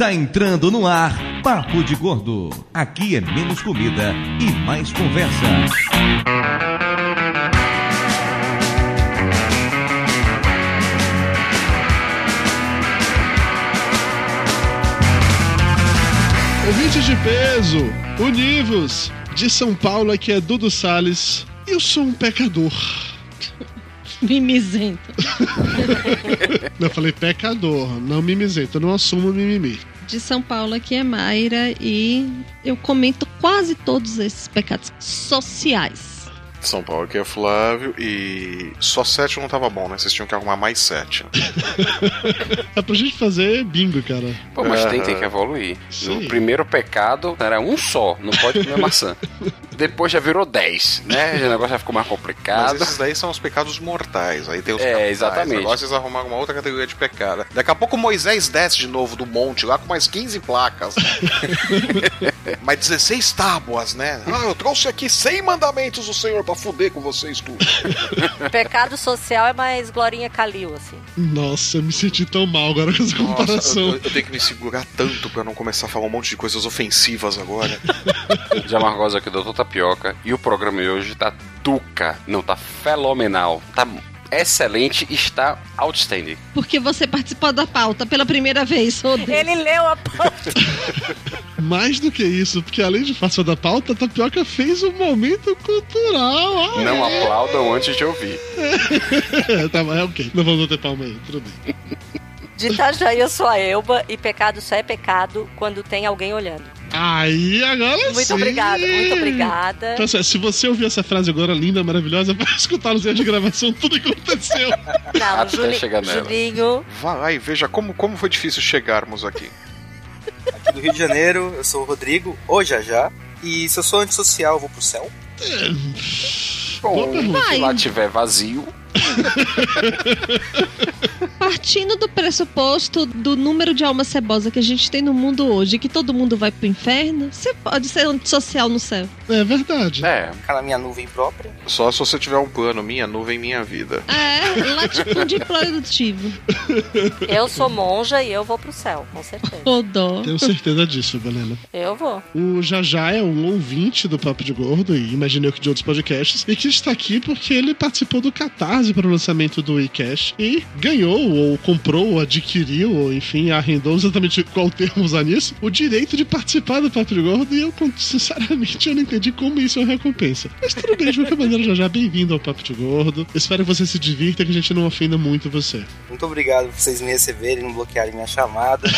Está entrando no ar Papo de Gordo. Aqui é menos comida e mais conversa. Ouvintes de peso, univos! De São Paulo, aqui é Dudu Salles. Eu sou um pecador. Mimizento. Não, eu falei pecador, não mimizento. Eu não assumo mimimi. De São Paulo aqui é Mayra e eu comento quase todos esses pecados sociais. São Paulo aqui é Flávio e só sete não tava bom, né? Vocês tinham que arrumar mais sete. Né? é pra gente fazer bingo, cara. Pô, mas tem, tem que evoluir. Sim. No primeiro pecado era um só, não pode comer maçã. Depois já virou dez, né? O negócio já ficou mais complicado. Mas esses daí são os pecados mortais. Aí tem os É, capitais. exatamente. Agora vocês arrumaram uma outra categoria de pecado. Daqui a pouco Moisés desce de novo do monte lá com mais 15 placas. mais 16 tábuas, né? Ah, eu trouxe aqui 100 mandamentos do Senhor pra fuder com vocês tudo. Pecado social é mais Glorinha Calil, assim. Nossa, eu me senti tão mal agora com essa comparação. Nossa, eu, eu tenho que me segurar tanto pra não começar a falar um monte de coisas ofensivas agora. Já Margosa aqui, doutor Tapioca. E o programa de hoje tá tuca. Não, tá fenomenal. Tá excelente, está outstanding. Porque você participou da pauta pela primeira vez, Rodrigo. Ele leu a pauta. Mais do que isso, porque além de fazer da pauta, a Tapioca fez um momento cultural. Ah, Não aplaudam antes de ouvir. tá, mas é ok. Não vamos ter palma aí, tudo bem. De Itajaí eu sou a Elba e pecado só é pecado quando tem alguém olhando. Aí, agora Muito sim. obrigada, muito obrigada. Então, se você ouvir essa frase agora linda, maravilhosa, vai escutar nos erros de gravação tudo que aconteceu. Não, Até Juli- chegar nela. Julinho, Vai lá e veja como, como foi difícil chegarmos aqui. aqui do Rio de Janeiro, eu sou o Rodrigo, ou já já. E se eu sou antissocial, eu vou pro céu? Boa Bom, se lá tiver vazio, Partindo do pressuposto do número de alma cebosa que a gente tem no mundo hoje, que todo mundo vai pro inferno, você pode ser antissocial no céu. É verdade. é. Ficar na minha nuvem própria. Só se você tiver um plano, minha nuvem, minha vida. É, latifúndio produtivo. eu sou monja e eu vou pro céu, com certeza. Ô dó. Tenho certeza disso, Galena. Eu vou. O Jajá é um ouvinte do Papo de Gordo e imaginei que de outros podcasts e que está aqui porque ele participou do Para o lançamento do iCash e ganhou, ou comprou, ou adquiriu, ou enfim, arrendou exatamente qual termo usar nisso, o direito de participar do Papo de Gordo e eu, sinceramente, eu não entendi como isso é uma recompensa. Mas tudo bem, de qualquer maneira, Jajá, bem-vindo ao Papo de Gordo. Espero que você se divirta que a gente não ofenda muito você. Muito obrigado por vocês me receberem, não bloquearem minha chamada.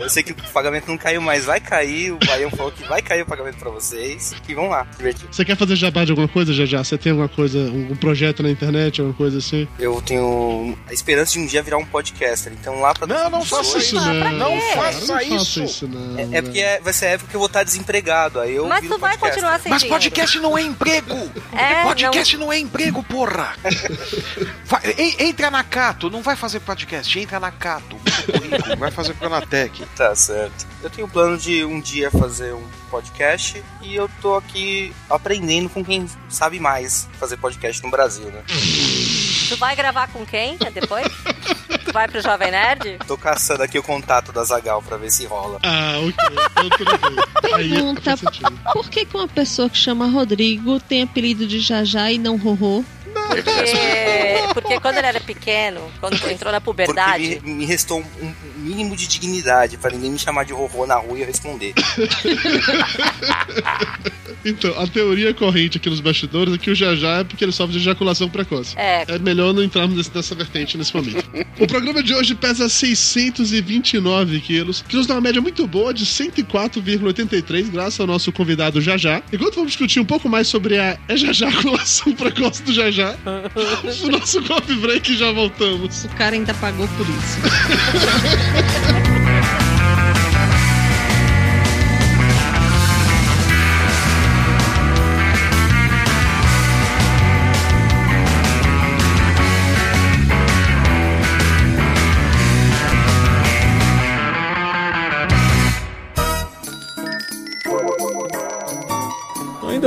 Eu sei que o pagamento não caiu, mas vai cair. O Baião falou que vai cair o pagamento pra vocês. E vamos lá, divertir. Você quer fazer jabá de alguma coisa, Jajá? Você tem alguma coisa, um projeto na internet, alguma coisa assim? Eu tenho a esperança de um dia virar um podcaster. Então lá pra Não, não faça isso, não. Não Cara, faça não isso. isso, não. É, é porque é- vai ser a época que eu vou estar desempregado. Aí eu Mas tu vai podcaster. continuar sem Mas dinheiro. podcast não é emprego! É, podcast não... é emprego, porra! Entra na Cato, não vai fazer podcast, entra na Cato. Currículo, vai fazer Pronatec. Tá certo. Eu tenho o plano de um dia fazer um podcast e eu tô aqui aprendendo com quem sabe mais fazer podcast no Brasil, né? Tu vai gravar com quem né, depois? tu vai pro Jovem Nerd? Tô caçando aqui o contato da Zagal pra ver se rola. Ah, ok. Aí Pergunta: por que, que uma pessoa que chama Rodrigo tem apelido de Jajá e não Rorô? Porque, porque quando ele era pequeno, quando entrou na Porque puberdade, me, me restou um, um mínimo de dignidade pra ninguém me chamar de horror na rua e eu responder. Então, a teoria corrente aqui nos bastidores é que o Jajá é porque ele sofre de ejaculação precoce. É. É melhor não entrarmos nesse- nessa vertente nesse momento. o programa de hoje pesa 629 quilos, que nos dá uma média muito boa de 104,83, graças ao nosso convidado Jajá. Enquanto vamos discutir um pouco mais sobre a ejaculação precoce do Jajá, o nosso coffee break já voltamos. O cara ainda pagou por isso.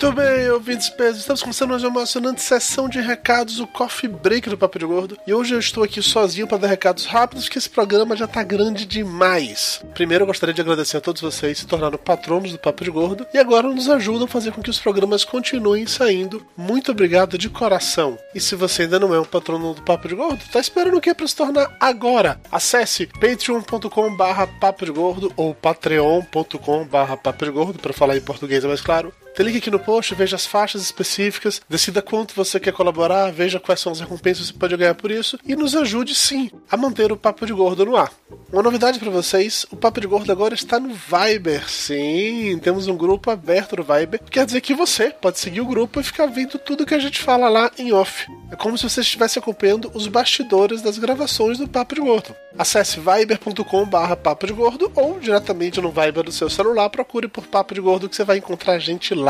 Muito bem, ouvintes pesos. Estamos começando mais uma emocionante sessão de recados, o Coffee Break do Papo de Gordo. E hoje eu estou aqui sozinho para dar recados rápidos, porque esse programa já tá grande demais. Primeiro eu gostaria de agradecer a todos vocês que se tornaram patronos do Papo de Gordo e agora nos ajudam a fazer com que os programas continuem saindo. Muito obrigado de coração. E se você ainda não é um patrono do Papo de Gordo, tá esperando o que para se tornar agora? Acesse patreon.com barra papo de gordo ou patreon.com barra papo de gordo, para falar em português é mais claro. Tem link aqui no post, veja as faixas específicas, decida quanto você quer colaborar, veja quais são as recompensas que você pode ganhar por isso e nos ajude sim a manter o Papo de Gordo no ar. Uma novidade para vocês, o Papo de Gordo agora está no Viber. Sim, temos um grupo aberto no Viber. Quer dizer que você pode seguir o grupo e ficar vendo tudo que a gente fala lá em off. É como se você estivesse acompanhando os bastidores das gravações do Papo de Gordo. Acesse viber.com barra papo de gordo ou diretamente no Viber do seu celular, procure por Papo de Gordo que você vai encontrar a gente lá.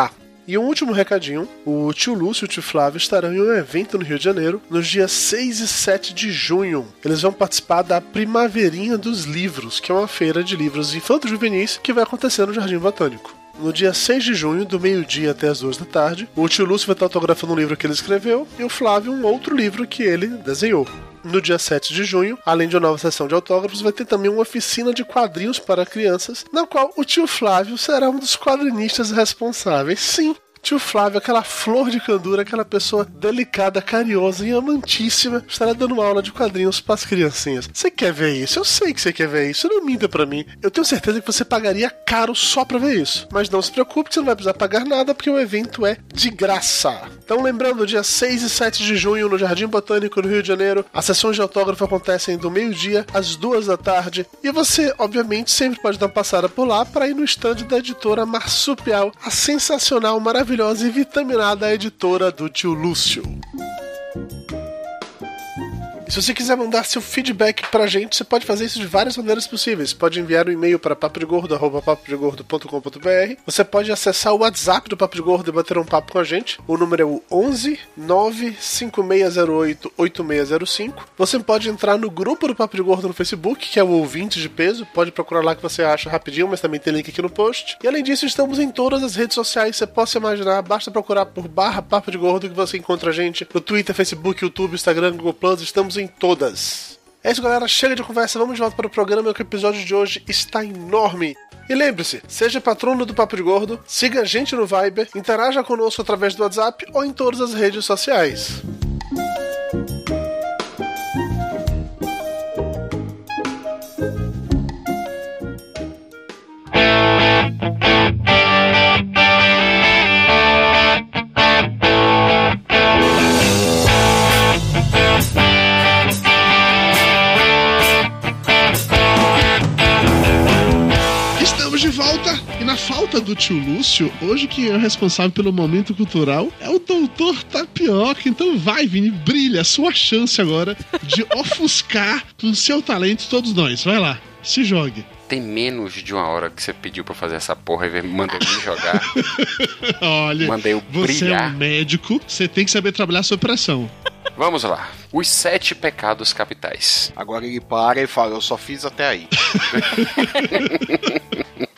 E um último recadinho: o tio Lúcio e o tio Flávio estarão em um evento no Rio de Janeiro nos dias 6 e 7 de junho. Eles vão participar da Primaverinha dos Livros, que é uma feira de livros infanto-juvenis que vai acontecer no Jardim Botânico. No dia 6 de junho, do meio-dia até as duas da tarde, o tio Lúcio vai estar autografando um livro que ele escreveu e o Flávio um outro livro que ele desenhou. No dia 7 de junho, além de uma nova sessão de autógrafos, vai ter também uma oficina de quadrinhos para crianças, na qual o tio Flávio será um dos quadrinistas responsáveis. Sim, Tio Flávio, aquela flor de candura, aquela pessoa delicada, carinhosa e amantíssima, estará dando aula de quadrinhos para as criancinhas. Você quer ver isso? Eu sei que você quer ver isso. Não minta para mim. Eu tenho certeza que você pagaria caro só para ver isso. Mas não se preocupe, você não vai precisar pagar nada porque o evento é de graça. Então, lembrando, dia 6 e 7 de junho no Jardim Botânico no Rio de Janeiro, as sessões de autógrafo acontecem do meio-dia às duas da tarde. E você, obviamente, sempre pode dar uma passada por lá para ir no stand da editora Marsupial, a sensacional, maravilhosa e vitaminada editora do tio Lúcio. E se você quiser mandar seu feedback pra gente, você pode fazer isso de várias maneiras possíveis. Pode enviar um e-mail para papodegordo.com.br. Você pode acessar o WhatsApp do Papo de Gordo e bater um papo com a gente. O número é o 11 95608 8605. Você pode entrar no grupo do Papo de Gordo no Facebook, que é o Ouvinte de Peso. Pode procurar lá que você acha rapidinho, mas também tem link aqui no post. E além disso, estamos em todas as redes sociais. Você possa imaginar, basta procurar por barra Papo de Gordo que você encontra a gente no Twitter, Facebook, YouTube, Instagram, Google Plus. Estamos em todas. É isso, galera. Chega de conversa. Vamos de volta para o programa que o episódio de hoje está enorme. E lembre-se, seja patrono do Papo de Gordo, siga a gente no Viber, interaja conosco através do WhatsApp ou em todas as redes sociais. Falta do tio Lúcio, hoje quem é o responsável pelo momento cultural é o doutor Tapioca. Então vai, Vini, brilha, a sua chance agora de ofuscar com seu talento todos nós. Vai lá, se jogue. Tem menos de uma hora que você pediu pra fazer essa porra e mandou me jogar. Olha, Mandei eu você é brilhar. um médico, você tem que saber trabalhar sob pressão. Vamos lá. Os sete pecados capitais. Agora ele para e fala, eu só fiz até aí.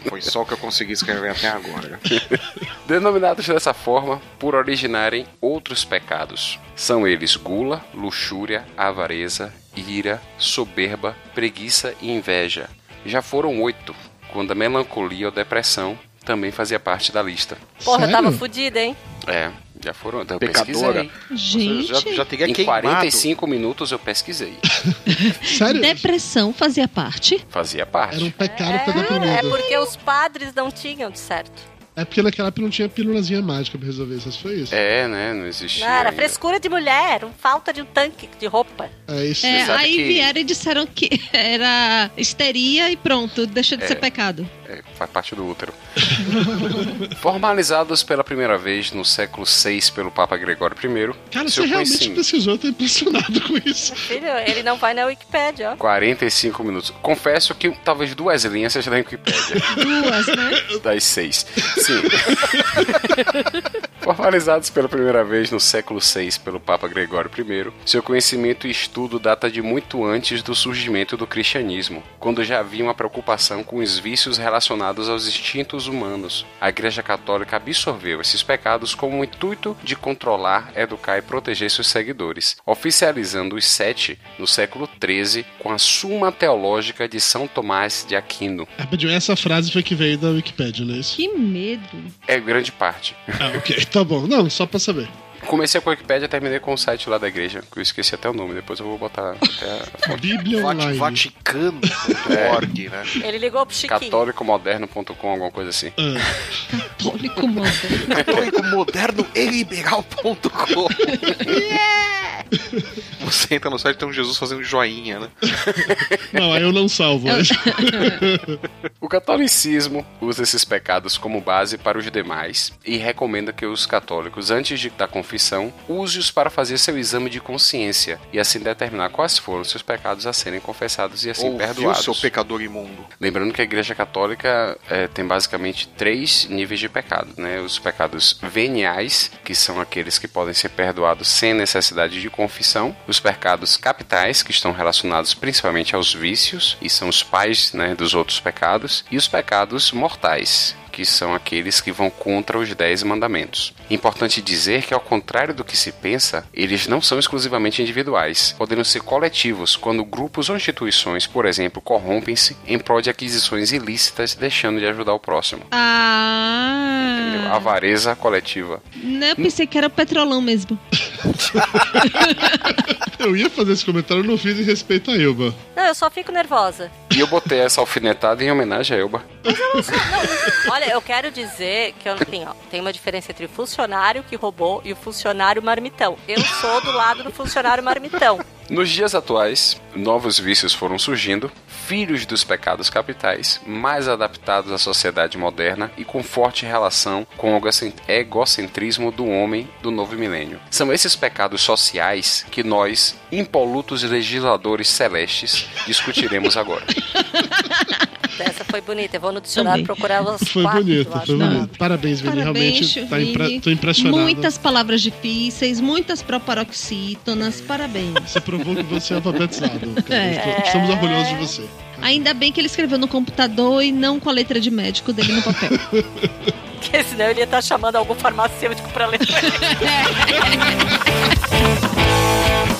Foi só o que eu consegui escrever até agora. Denominados dessa forma por originarem outros pecados. São eles gula, luxúria, avareza, ira, soberba, preguiça e inveja. Já foram oito, quando a melancolia ou depressão também fazia parte da lista. Porra, eu tava Sério? fudida, hein? É, já foram. Eu Pecadora. pesquisei. Gente, já, já teria Em queimado. 45 minutos eu pesquisei. Sério? depressão fazia parte? Fazia parte. Era um pecado É, é porque os padres não tinham de certo. É porque naquela época não tinha pílulazinha mágica pra resolver isso, foi isso. É, né? Não existia. Não, era ainda. frescura de mulher, um falta de um tanque de roupa. É isso. É, aí que- vieram e disseram que era histeria e pronto, deixa de É. ser pecado. É, faz parte do útero. Formalizados pela primeira vez no século VI pelo Papa Gregório I, Cara, você realmente conhecimento- precisou, tô impressionado com isso. Filho, ele não vai na Wikipédia, ó. 45 minutos. Confesso que talvez duas linhas seja da Wikipédia. Duas, né? das seis. Sim. Formalizados pela primeira vez no século VI pelo Papa Gregório I, seu conhecimento e estudo data de muito antes do surgimento do cristianismo, quando já havia uma preocupação com os vícios relacionados aos instintos humanos. A Igreja Católica absorveu esses pecados com o intuito de controlar, educar e proteger seus seguidores, oficializando os sete no século XIII com a Suma Teológica de São Tomás de Aquino. Rapidinho, essa frase foi que veio da Wikipédia, não é isso? Que medo. É grande parte. Ah, ok, tá bom. Não, só pra saber. Comecei com a Wikipédia terminei com o site lá da igreja, que eu esqueci até o nome, depois eu vou botar até a. Bíblia Online. Vaticano.org, né? Ele ligou pro Chiquinho. católicomoderno.com, alguma coisa assim. Ah, Católico moderno. Católico moderno e liberal.com. Você entra no site e tem um Jesus fazendo joinha, né? não, aí eu não salvo. Eu- mas- O catolicismo usa esses pecados como base para os demais e recomenda que os católicos, antes de, da confissão, use-os para fazer seu exame de consciência e assim determinar quais foram seus pecados a serem confessados e assim Ouviu, perdoados. seu pecador imundo. Lembrando que a Igreja Católica eh, tem basicamente três níveis de pecado, né? Os pecados veniais, que são aqueles que podem ser perdoados sem necessidade de confissão, os pecados capitais, que estão relacionados principalmente aos vícios e são os pais, né, dos outros pecados, e os pecados mortais, que são aqueles que vão contra os dez mandamentos. Importante dizer que, ao contrário do que se pensa, eles não são exclusivamente individuais, podendo ser coletivos quando grupos ou instituições, por exemplo, corrompem-se em prol de aquisições ilícitas, deixando de ajudar o próximo. Entendeu? Ah. Avareza coletiva. Não, eu pensei que era petrolão mesmo. eu ia fazer esse comentário, eu não fiz em respeito a Elba. Não, eu só fico nervosa. E eu botei essa alfinetada em homenagem a Elba. Olha, eu quero dizer que eu não tenho, ó, tem uma diferença entre o funcionário que roubou e o funcionário marmitão. Eu sou do lado do funcionário marmitão. Nos dias atuais, novos vícios foram surgindo, filhos dos pecados capitais, mais adaptados à sociedade moderna e com forte relação com o egocent- egocentrismo do homem do novo milênio. São esses pecados sociais que nós, impolutos legisladores celestes, discutiremos agora. Essa foi bonita. Eu vou no dicionário Também. procurar as Foi quatro, bonito, foi bonito. Parabéns, Vini. Parabéns, Realmente tá impre... Tô impressionado. Muitas palavras difíceis, muitas proparoxítonas, parabéns. Você você é alfabetizado. É. Estamos orgulhosos de você. Ainda bem que ele escreveu no computador e não com a letra de médico dele no papel. Porque senão ele ia estar chamando algum farmacêutico pra ler.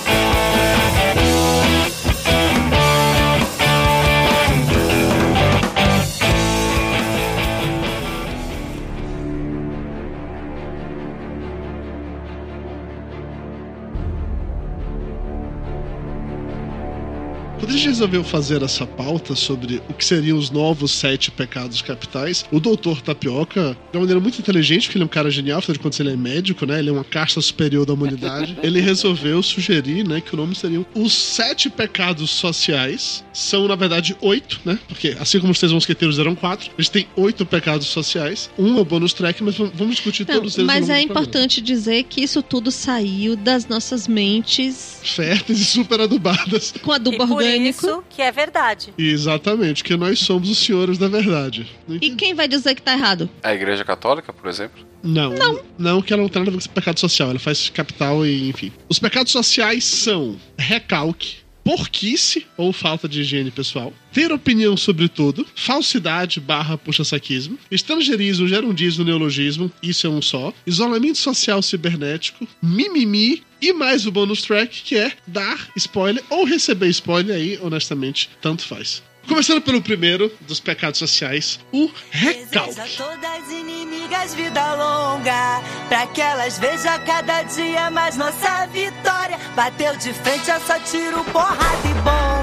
Quando a gente resolveu fazer essa pauta sobre o que seriam os novos sete pecados capitais, o doutor Tapioca, de uma maneira muito inteligente, porque ele é um cara genial, afinal de contas ele é médico, né? Ele é uma casta superior da humanidade. ele resolveu sugerir, né, que o nome seriam os sete pecados sociais. São, na verdade, oito, né? Porque assim como os três mosqueteiros eram quatro, eles têm oito pecados sociais. Um é o bônus track, mas vamos discutir Não, todos eles. mas é importante dizer que isso tudo saiu das nossas mentes Férteis e super adubadas. com adubo e isso que é verdade. Exatamente, que nós somos os senhores da verdade. E quem vai dizer que tá errado? A Igreja Católica, por exemplo? Não, não. Não, que ela não tem nada a ver com pecado social. Ela faz capital e, enfim. Os pecados sociais são recalque, porquice ou falta de higiene pessoal, ter opinião sobre tudo, falsidade barra puxa-saquismo, estrangeirismo, gerundismo, neologismo, isso é um só, isolamento social cibernético, mimimi e mais o bônus track, que é dar spoiler ou receber spoiler aí, honestamente, tanto faz. Começando pelo primeiro dos pecados sociais, o recalque. Todas inimigas vida longa, que elas vejam cada dia mais nossa vitória. Bateu de frente, é só tiro, porrada e.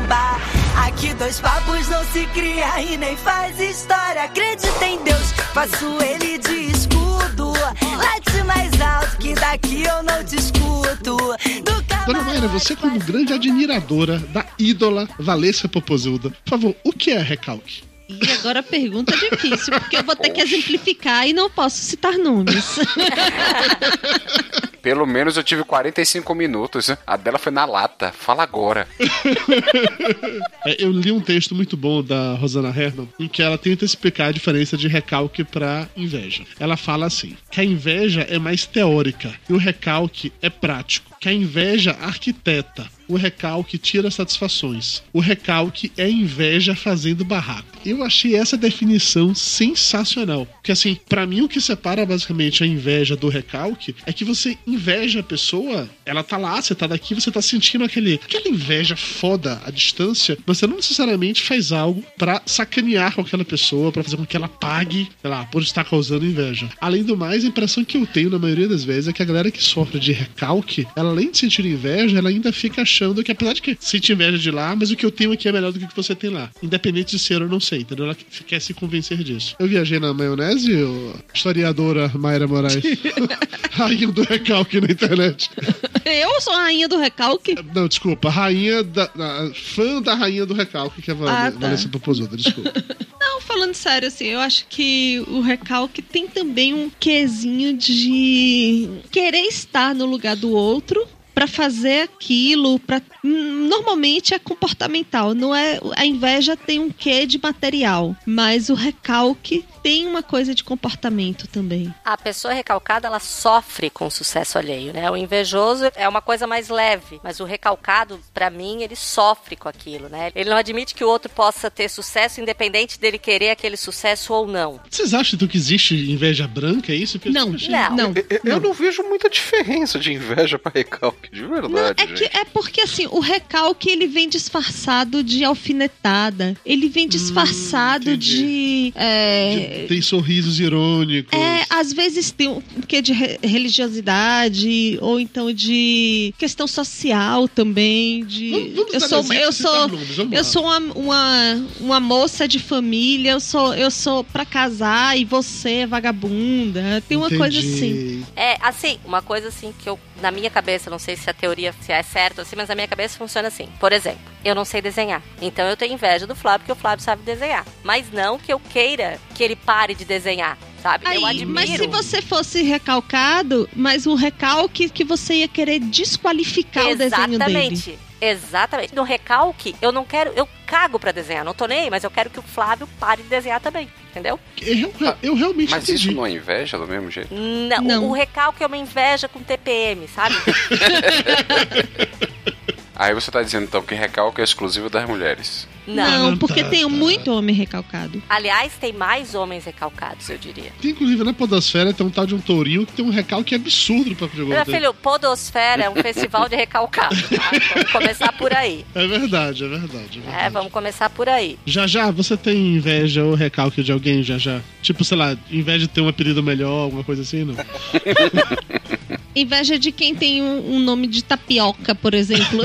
Que dois papos não se cria e nem faz história. Acredita em Deus, faço ele de escudo. Late mais alto que daqui eu não te escuto. Do Dona Mayra, você como grande admiradora da ídola Valesca Popozuda, por favor, o que é recalque? E agora a pergunta é difícil, porque eu vou ter que exemplificar e não posso citar nomes. Pelo menos eu tive 45 minutos. A dela foi na lata. Fala agora. É, eu li um texto muito bom da Rosana Herman em que ela tenta explicar a diferença de recalque para inveja. Ela fala assim: que a inveja é mais teórica e o recalque é prático. Que a inveja arquiteta, o recalque tira satisfações. O recalque é inveja fazendo barraco. Eu achei essa definição sensacional. Porque assim, para mim o que separa basicamente a inveja do recalque é que você inveja a pessoa, ela tá lá, você tá daqui, você tá sentindo aquele, aquela inveja foda à distância, mas você não necessariamente faz algo para sacanear com aquela pessoa, para fazer com que ela pague, sei lá, por estar causando inveja. Além do mais, a impressão que eu tenho na maioria das vezes é que a galera que sofre de recalque, ela além de sentir inveja, ela ainda fica que apesar de que sente inveja de lá, mas o que eu tenho aqui é melhor do que o que você tem lá. Independente de ser ou não ser, entendeu? Ela quer se convencer disso. Eu viajei na maionese, ô, historiadora Mayra Moraes. rainha do recalque na internet. Eu sou a rainha do recalque? Não, desculpa, rainha da. a- fã da rainha do recalque, que é a Ah, tá. Valesca Popozuda, desculpa. Não, falando sério, assim, eu acho que o recalque tem também um quesinho de querer estar no lugar do outro pra fazer aquilo, para normalmente é comportamental, não é a inveja tem um quê de material, mas o recalque tem uma coisa de comportamento também. A pessoa recalcada, ela sofre com o sucesso alheio, né? O invejoso é uma coisa mais leve, mas o recalcado, pra mim, ele sofre com aquilo, né? Ele não admite que o outro possa ter sucesso, independente dele querer aquele sucesso ou não. Vocês acham então, que existe inveja branca? É isso? Porque Não, eu achei- não. Eu, eu- eu não vejo muita diferença de inveja pra recalque, de verdade. Não, é, gente. que, é porque assim, o recalque ele vem disfarçado de alfinetada. Ele vem disfarçado de. é, Tem sorrisos irônicos. É, às vezes tem um quê de re- religiosidade, ou então de questão social também. De, vamos eu dar sou, eu sou, nomes, vamos eu sou uma, uma, uma moça de família, eu sou, eu sou pra casar e você é vagabunda. Tem uma coisa assim. É, assim, uma coisa assim que eu, na minha cabeça, não sei se a teoria se é certa assim, mas na minha cabeça funciona assim. Por exemplo, eu não sei desenhar. Então eu tenho inveja do Flávio, porque o Flávio sabe desenhar. Mas não que eu queira que ele pare de desenhar, sabe? eu Aí, admiro. mas se você fosse recalcado, mas o recalque que você ia querer desqualificar o desenho dele. Exatamente. Exatamente. No recalque, eu não quero. Eu cago pra desenhar. Não tô nem aí, mas eu quero que o Flávio pare de desenhar também. Entendeu? Eu, eu realmente Mas isso não é inveja do mesmo jeito? Não, Não. O, o recalque é uma inveja com TPM, sabe? Aí você tá dizendo então que recalque é exclusivo das mulheres. Não, porque tá, tem tá. muito homem recalcado. Aliás, tem mais homens recalcados, eu diria. Tem, inclusive, na Podosfera tem um tal de um tourinho que tem um recalque absurdo pra Meu pergunta. filho, Podosfera é um festival de recalcado. tá? Vamos começar por aí. É verdade, é verdade. é verdade. É, vamos começar por aí. Já já, você tem inveja ou recalque de alguém, já já? Tipo, sei lá, inveja de ter um apelido melhor, alguma coisa assim, não? Inveja de quem tem um, um nome de tapioca, por exemplo.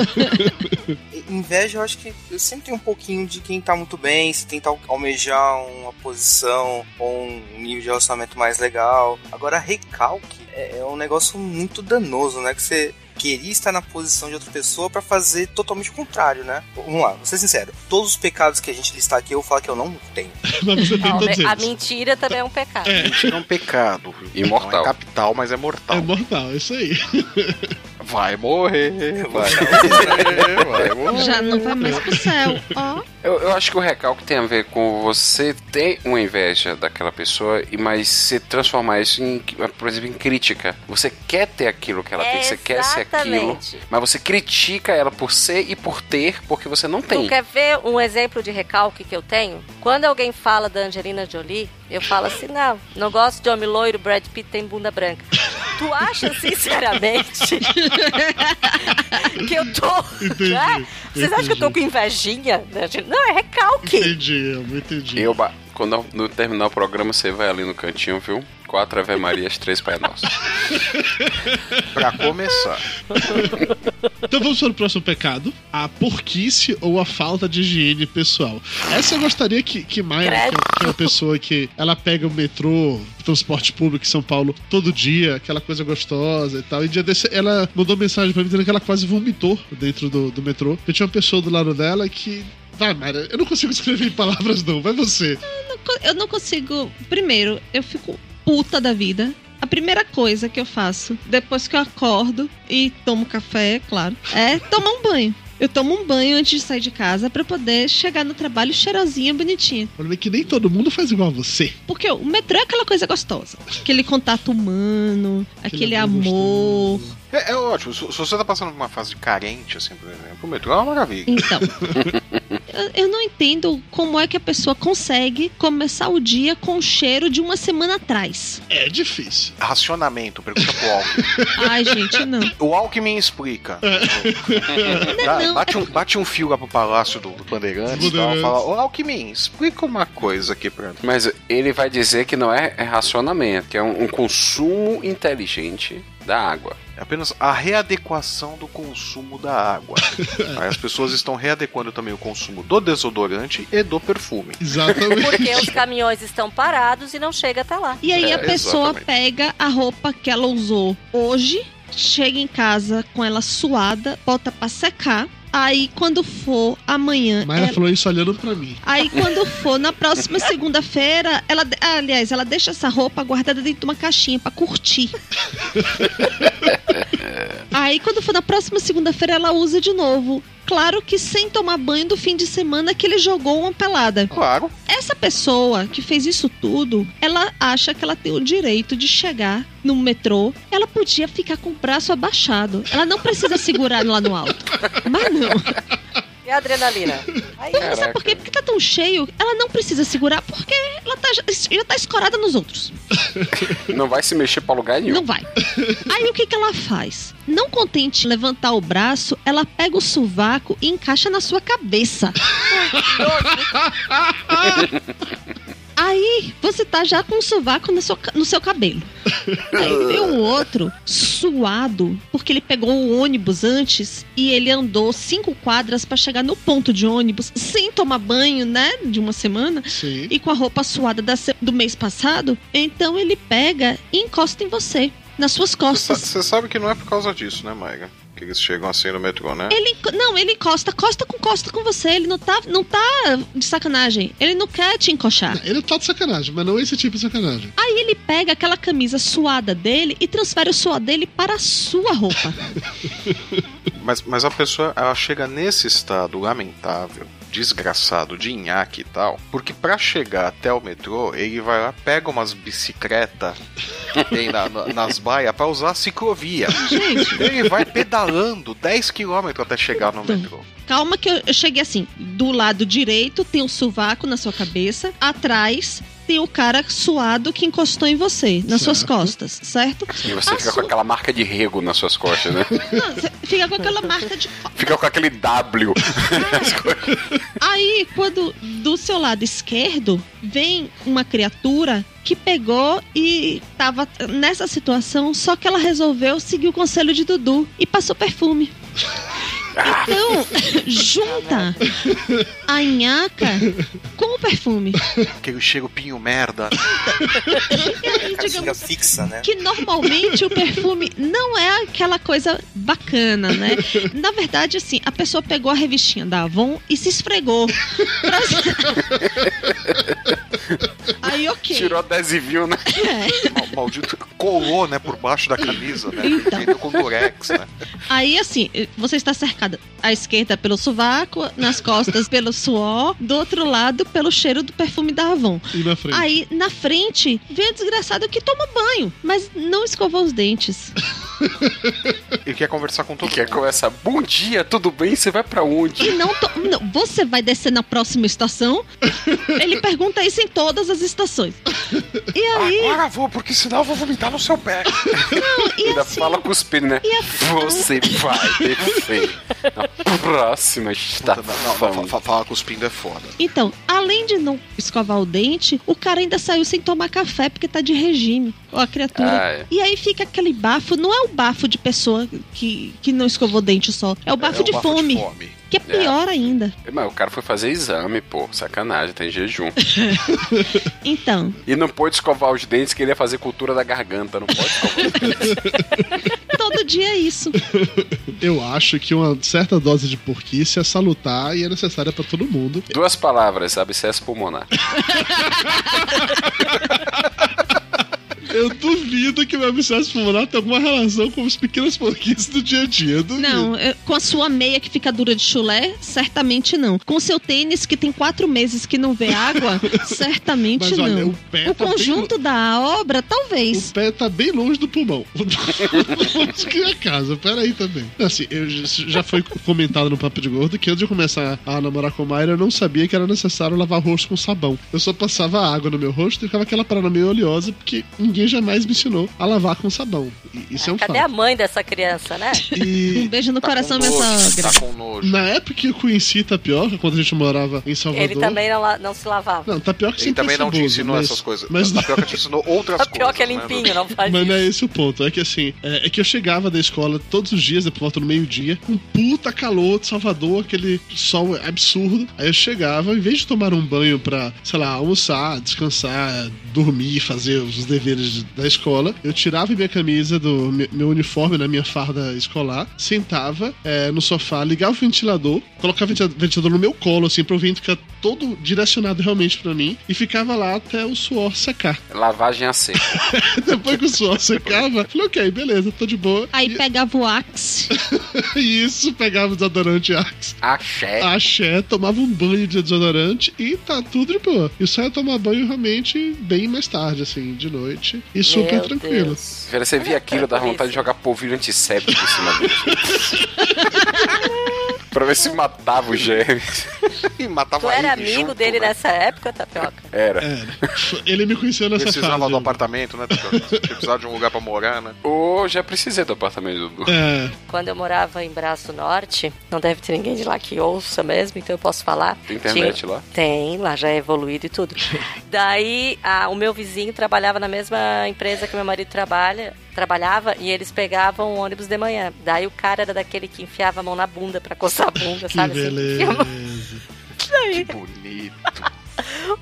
Inveja, eu acho que eu sempre tenho um pouquinho de quem tá muito bem, se tenta almejar uma posição ou um nível de relacionamento mais legal. Agora, recalque é, é um negócio muito danoso, né? Que você queria estar na posição de outra pessoa pra fazer totalmente o contrário, né? Vamos lá, vou ser sincero. Todos os pecados que a gente listar aqui, eu vou falar que eu não tenho. Mas você tem Não, todos a eles. mentira também é um pecado. Mentira é um pecado. viu? Imortal. Não é capital, mas é mortal. É mortal, é isso aí. Vai morrer, vai morrer, vai morrer. Já não vai mais pro céu. Ó. Eu, eu acho que o recalque tem a ver com você ter uma inveja daquela pessoa, e mas você transformar isso em, por exemplo, em crítica. Você quer ter aquilo que ela tem, você quer ser aquilo, mas você critica ela por ser e por ter, porque você não tem. Tu quer ver um exemplo de recalque que eu tenho? Quando alguém fala da Angelina Jolie, eu falo assim, não, não gosto de homem loiro, Brad Pitt tem bunda branca. Tu acha, sinceramente, que eu tô... Entendi, né? Vocês acham que eu tô com invejinha? Não, é recalque. Entendi, eu entendi. Eu, quando no terminar o programa, você vai ali no cantinho, viu? Quatro Ave Marias, três Pai Nosso. Pra começar. Então vamos para o próximo pecado: a porquice ou a falta de higiene pessoal. Essa eu gostaria que, que Maia, que é, que é uma pessoa que ela pega o metrô, transporte público em São Paulo todo dia, aquela coisa gostosa e tal. E dia desse ela mandou mensagem pra mim dizendo que ela quase vomitou dentro do, do metrô. Eu tinha uma pessoa do lado dela que. Vai, Mayra, eu não consigo escrever em palavras, não. Vai você. não co- eu não consigo. Primeiro, eu fico puta da vida. A primeira coisa que eu faço depois que eu acordo e tomo café, claro, é tomar um banho. Eu tomo um banho antes de sair de casa pra poder chegar no trabalho cheirosinha, bonitinha. O problema é que nem todo mundo faz igual a você. Porque o metrô é aquela coisa gostosa. Aquele contato humano, aquele, amor. É, é ótimo. Se, se você tá passando por uma fase carente, assim, por exemplo, o metrô é uma maravilha. Então. Eu, eu não entendo como é que a pessoa consegue começar o dia com o cheiro de uma semana atrás. É difícil. Racionamento, pergunta pro Alckmin. Ai, gente, não. O Alckmin explica. Dá- Não, bate, um, bate um fio lá pro palácio do, do Bandeirantes e tal, fala, ô Alckmin, explica uma coisa aqui pra mim. Mas ele vai dizer que não é, é racionamento, que é um, um consumo inteligente da água. Apenas a readequação do consumo da água. Aí as pessoas estão readequando também o consumo do desodorante e do perfume. Exatamente. Porque os caminhões estão parados e não chega até lá. E aí É, a pessoa exatamente. pega a roupa que ela usou hoje, chega em casa com ela suada, bota pra secar. Aí quando for amanhã. Mayra ela- falou isso olhando pra mim. Aí quando for na próxima segunda-feira, ela, ah, aliás, ela deixa essa roupa guardada dentro de uma caixinha pra curtir. Aí quando for na próxima segunda-feira, ela usa de novo. Claro que sem tomar banho do fim de semana que ele jogou uma pelada. Claro. Essa pessoa que fez isso tudo, ela acha que ela tem o direito de chegar no metrô. Ela podia ficar com o braço abaixado. Ela não precisa segurar lá no alto. Mas não. E a adrenalina? Aí, Não, sabe por quê? Porque tá tão cheio, ela não precisa segurar, porque ela tá, já, tá escorada nos outros. Não vai se mexer pra lugar nenhum. Não vai. Aí o que, que ela faz? Não contente em levantar o braço, ela pega o sovaco e encaixa na sua cabeça. Aí você tá já com o sovaco no seu, no seu cabelo. Aí vem um outro suado, porque ele pegou o ônibus antes e ele andou cinco quadras pra chegar no ponto de ônibus sem tomar banho, né? De uma semana. Sim. E com a roupa suada da do mês passado. Então ele pega e encosta em você, nas suas costas. Você sabe que não é por causa disso, né, Maiga? Que eles chegam assim no metrô, né? Ele, não, ele encosta, costa com costa com você. Ele não tá, não tá de sacanagem. Ele não quer te encoxar. Ele tá de sacanagem, mas não esse tipo de sacanagem. Aí ele pega aquela camisa suada dele e transfere o suor dele para a sua roupa. Mas, mas a pessoa, ela chega nesse estado lamentável, desgraçado, de nhaque e tal, porque pra chegar até o metrô, ele vai lá, pega umas bicicletas que tem na- na- nas baias pra usar a ciclovia. Gente. Ele vai pedalando 10km até chegar no metrô. Calma que eu, cheguei assim. Do lado direito tem o sovaco na sua cabeça. Atrás tem o cara suado que encostou em você, nas suas costas, certo? E você A fica com sua- aquela marca de rego nas suas costas, né? Não, você fica com aquela marca de Fica com aquele W. Aí, quando do seu lado esquerdo vem uma criatura que pegou e tava nessa situação, só que ela resolveu seguir o conselho de Dudu e passou perfume. Então, junta a nhaca com o perfume. Aquele cheiro pinho merda. E aí, digamos fixa, né? que normalmente o perfume não é aquela coisa bacana, né? Na verdade, assim, a pessoa pegou a revistinha da Avon e se esfregou. Aí, ok. Tirou adesivinho, né? Mal- Maldito colou, né, por baixo da camisa, né? Então. Com durex, né? Aí, assim, você está cercada à esquerda pelo sovaco, nas costas pelo suor, do outro lado pelo cheiro do perfume da Avon. E na frente? Aí, na frente, vem o desgraçado que toma banho, mas não escovou os dentes. E quer conversar com todo Quer conversar? Bom dia, tudo bem? Você vai pra onde? E não, to- não, você vai descer na próxima estação? Ele pergunta isso em todas as estações. E aí, Agora vou, porque senão eu vou vomitar no seu pé. não, e Ainda assim, fala cuspindo, né? e a- Você vai descer na próxima estação. Não, não, fa- fa- falar cuspindo é foda. Então, além de não escovar o dente, o cara ainda saiu sem tomar café porque tá de regime. Ó, a criatura. Ah, é. E aí fica aquele bafo, não é o bafo de pessoa que, que não escovou o dente só, é o bafo, É o de, bafo de fome, fome. Que é pior ainda. Mas o cara foi fazer exame, pô. Sacanagem, tá em jejum. Então, E não pôde escovar os dentes, queria fazer cultura da garganta. Não pode escovar os dentes. todo dia é isso. Eu acho que uma certa dose de porquice é salutar e é necessária pra todo mundo. Duas palavras, abscesso pulmonar. Eu duvido que o meu abscesso pulmonar tenha alguma relação com as pequenas porquices do dia a dia. Duvido. Não, com a sua meia que fica dura de chulé, certamente não. Com o seu tênis que tem quatro meses que não vê água, certamente Mas olha, não. o pé tá bem conjunto da obra, talvez. O pé tá bem longe do pulmão. Vamos criar casa, peraí também. Assim, eu já foi comentado no Papo de Gordo que antes de eu começar a namorar com a Mayra, eu não sabia que era necessário lavar o rosto com sabão. Eu só passava água no meu rosto e ficava aquela parada meio oleosa, porque ninguém jamais me ensinou a lavar com sabão. E Isso é um Cadê fato. a mãe dessa criança, né? Um beijo no coração, minha sogra. Tá com nojo. Na época que eu conheci Tapioca, quando a gente morava em Salvador. Ele também não, não se lavava. Não, Tapioca Ele sempre também foi não te ensinou mas- essas coisas. Mas Tapioca te ensinou outras coisas. Tapioca é né, limpinho, não faz Mas não é esse o ponto. É que assim, é, é que eu chegava da escola todos os dias, depois volta no meio-dia, um puta calor de Salvador, aquele sol absurdo. Aí eu chegava, em vez de tomar um banho pra, sei lá, almoçar, descansar, dormir, fazer os deveres de- da escola, eu tirava minha camisa do me- meu uniforme na minha farda escolar, sentava é, no sofá, ligava o ventilador, colocava o ventila- ventilador no meu colo, assim, pro vento ficar todo direcionado realmente pra mim, e ficava lá até o suor secar. Lavagem a seco. Depois que o suor secava, falei, ok, beleza, tô de boa. Aí pegava o Axe. E isso, pegava o desodorante Axe. Axé. Axé, tomava um banho de desodorante e tá tudo de boa. E só ia tomar banho realmente bem mais tarde, assim, de noite. E super Meu tranquilo. Deus. Você via aquilo, dá vontade de jogar polvilho antisséptico em cima dele. pra ver se matava o germe. E matava Tu era ele amigo junto, dele né? nessa época, Tapioca? Era. Ele me conheceu nessa Precisava fase. do apartamento, né? Tapioca? Precisava de um lugar pra morar, né? Ô, já precisei do apartamento do. É, Quando eu morava em Braço Norte, não deve ter ninguém de lá que ouça mesmo, então eu posso falar. Tem internet Tinha- lá? Tem, lá já é evoluído e tudo. Daí, a- o meu vizinho trabalhava na mesma empresa que meu marido trabalha, trabalhava e eles pegavam o ônibus de manhã. Daí o cara era daquele que enfiava a mão na bunda pra coçar a bunda, que sabe? assim? beleza. Daí, Bonito.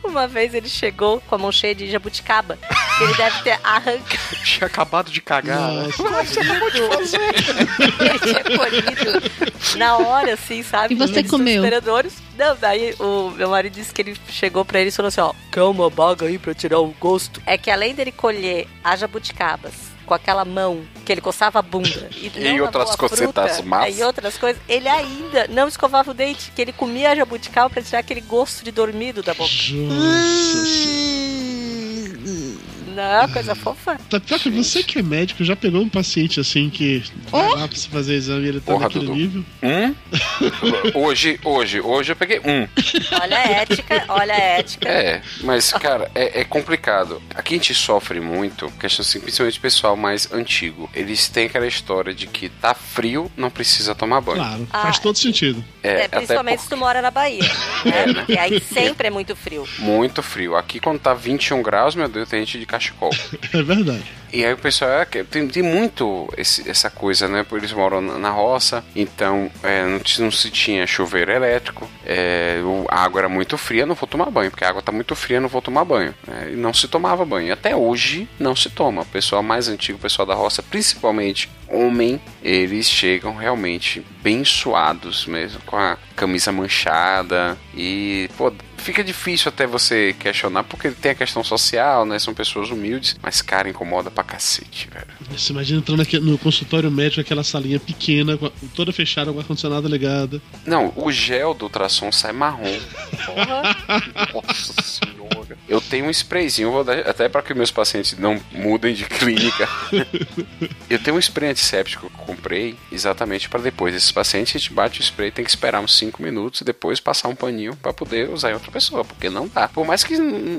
uma vez ele chegou com a mão cheia de jabuticaba. que Ele deve ter arrancado. Tinha acabado de cagar. né? Nossa, Ele tinha colhido na hora, assim, sabe? E você comeu? Não, daí o meu marido disse que ele chegou pra ele e falou assim: ó, uma baga aí pra tirar o gosto? É que além dele colher as jabuticabas com aquela mão que ele coçava a bunda e, E não outras cocetas más. E outras coisas, ele ainda não escovava o dente, que ele comia a jabuticaba pra tirar aquele gosto de dormido da boca. Senhora. Não, coisa fofa. Tapioca, você que é médico, já pegou um paciente assim que vai lá pra você fazer exame e ele tá Porra, naquele Dudu. nível? Um? hoje, hoje, hoje eu peguei um. Olha a ética, olha a ética. É, mas, cara, é, é complicado. Aqui a gente sofre muito, questão assim, principalmente o pessoal mais antigo. Eles têm aquela história de que tá frio, não precisa tomar banho. Claro, Ah, faz todo sentido. É, até principalmente se tu mora na Bahia. Né? E aí sempre é muito frio. Muito frio. Aqui quando tá 21 graus, meu Deus, tem gente de cachecol. É verdade. E aí o pessoal é, que- tem, tem muito esse- essa coisa, né? Porque eles moram na, na roça, então é, não, não se tinha chuveiro elétrico, é, o- a água era muito fria, não vou tomar banho, porque a água tá muito fria, não vou tomar banho. né? E não se tomava banho. Até hoje não se toma. O pessoal mais antigo, o pessoal da roça, principalmente homem, eles chegam realmente bem suados mesmo, com a camisa manchada e, pô, fica difícil até você questionar, porque tem a questão social, né? São pessoas humildes, mas, cara, incomoda pra cacete, velho. Você imagina entrando aqui no consultório médico, aquela salinha pequena, toda fechada, com o ar-condicionado ligado. Não, o gel do ultrassom sai marrom. Nossa senhora. Eu tenho um sprayzinho, vou dar, até para que meus pacientes não mudem de clínica. eu tenho um spray antisséptico que eu comprei exatamente para depois. Esses pacientes, a gente bate o spray, tem que esperar uns 5 minutos e depois passar um paninho para poder usar em outra pessoa, porque não dá. Por mais que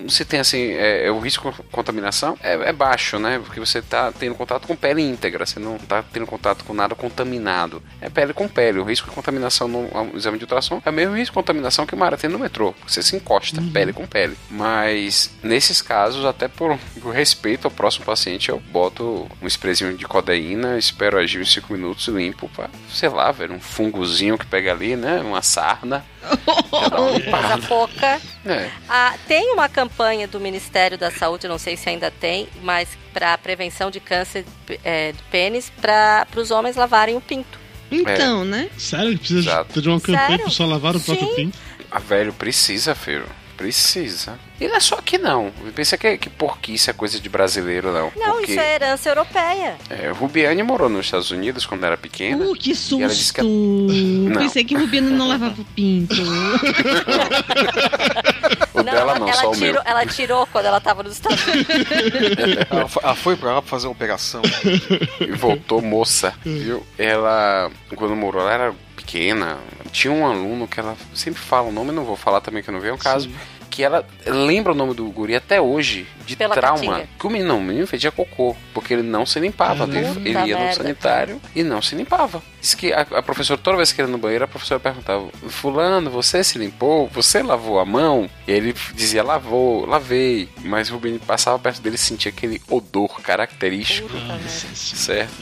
se tenha assim, é, é, o risco de contaminação é, é baixo, né? Porque você tá tendo contato com pele íntegra, você não tá tendo contato com nada contaminado. É pele com pele. O risco de contaminação no, exame de ultrassom é o mesmo risco de contaminação que o Mara tem no metrô. Você se encosta, pele com pele. Mas nesses casos, até por, por respeito ao próximo paciente, eu boto um sprayzinho de codeína, espero agir uns 5 minutos, limpo pra, sei lá, velho, um fungozinho que pega ali, né? Uma sarna. Coisa pouca. É. Ah, tem uma campanha do Ministério da Saúde, não sei se ainda tem, mas para prevenção de câncer é, de pênis, para os homens lavarem o pinto. Então, né? Sério? Precisa Exato. de uma campanha pra só lavar o próprio Sim. pinto? A velho precisa, filho. Precisa. E não é só aqui, não. Pensa que, que porquice é coisa de brasileiro, não. Não, Porque isso é herança europeia. é, Rubiane morou nos Estados Unidos quando era pequena. Uh, que E ela disse que- susto! Não. Pensei que o Rubino não lavava o pinto. O dela não, ela, só o tirou, meu. ela tirou quando ela tava nos Estados Unidos. Ela foi- ela foi pra lá pra fazer uma operação. E voltou moça, viu? Ela, quando morou, ela era pequena. Tinha um aluno que ela sempre fala o nome, não vou falar também que eu não veio o caso. Que ela lembra o nome do guri até hoje, de Pela trauma. Que o menino, o menino fedia cocô, porque ele não se limpava. Puta Ele, ele ia no merda, sanitário e não se limpava. Diz que a, a professora, toda vez que ele ia no banheiro, a professora perguntava: Fulano, você se limpou? Você lavou a mão? E ele dizia: Lavou, lavei. Mas o Rubinho passava perto dele e sentia aquele odor característico. Certo?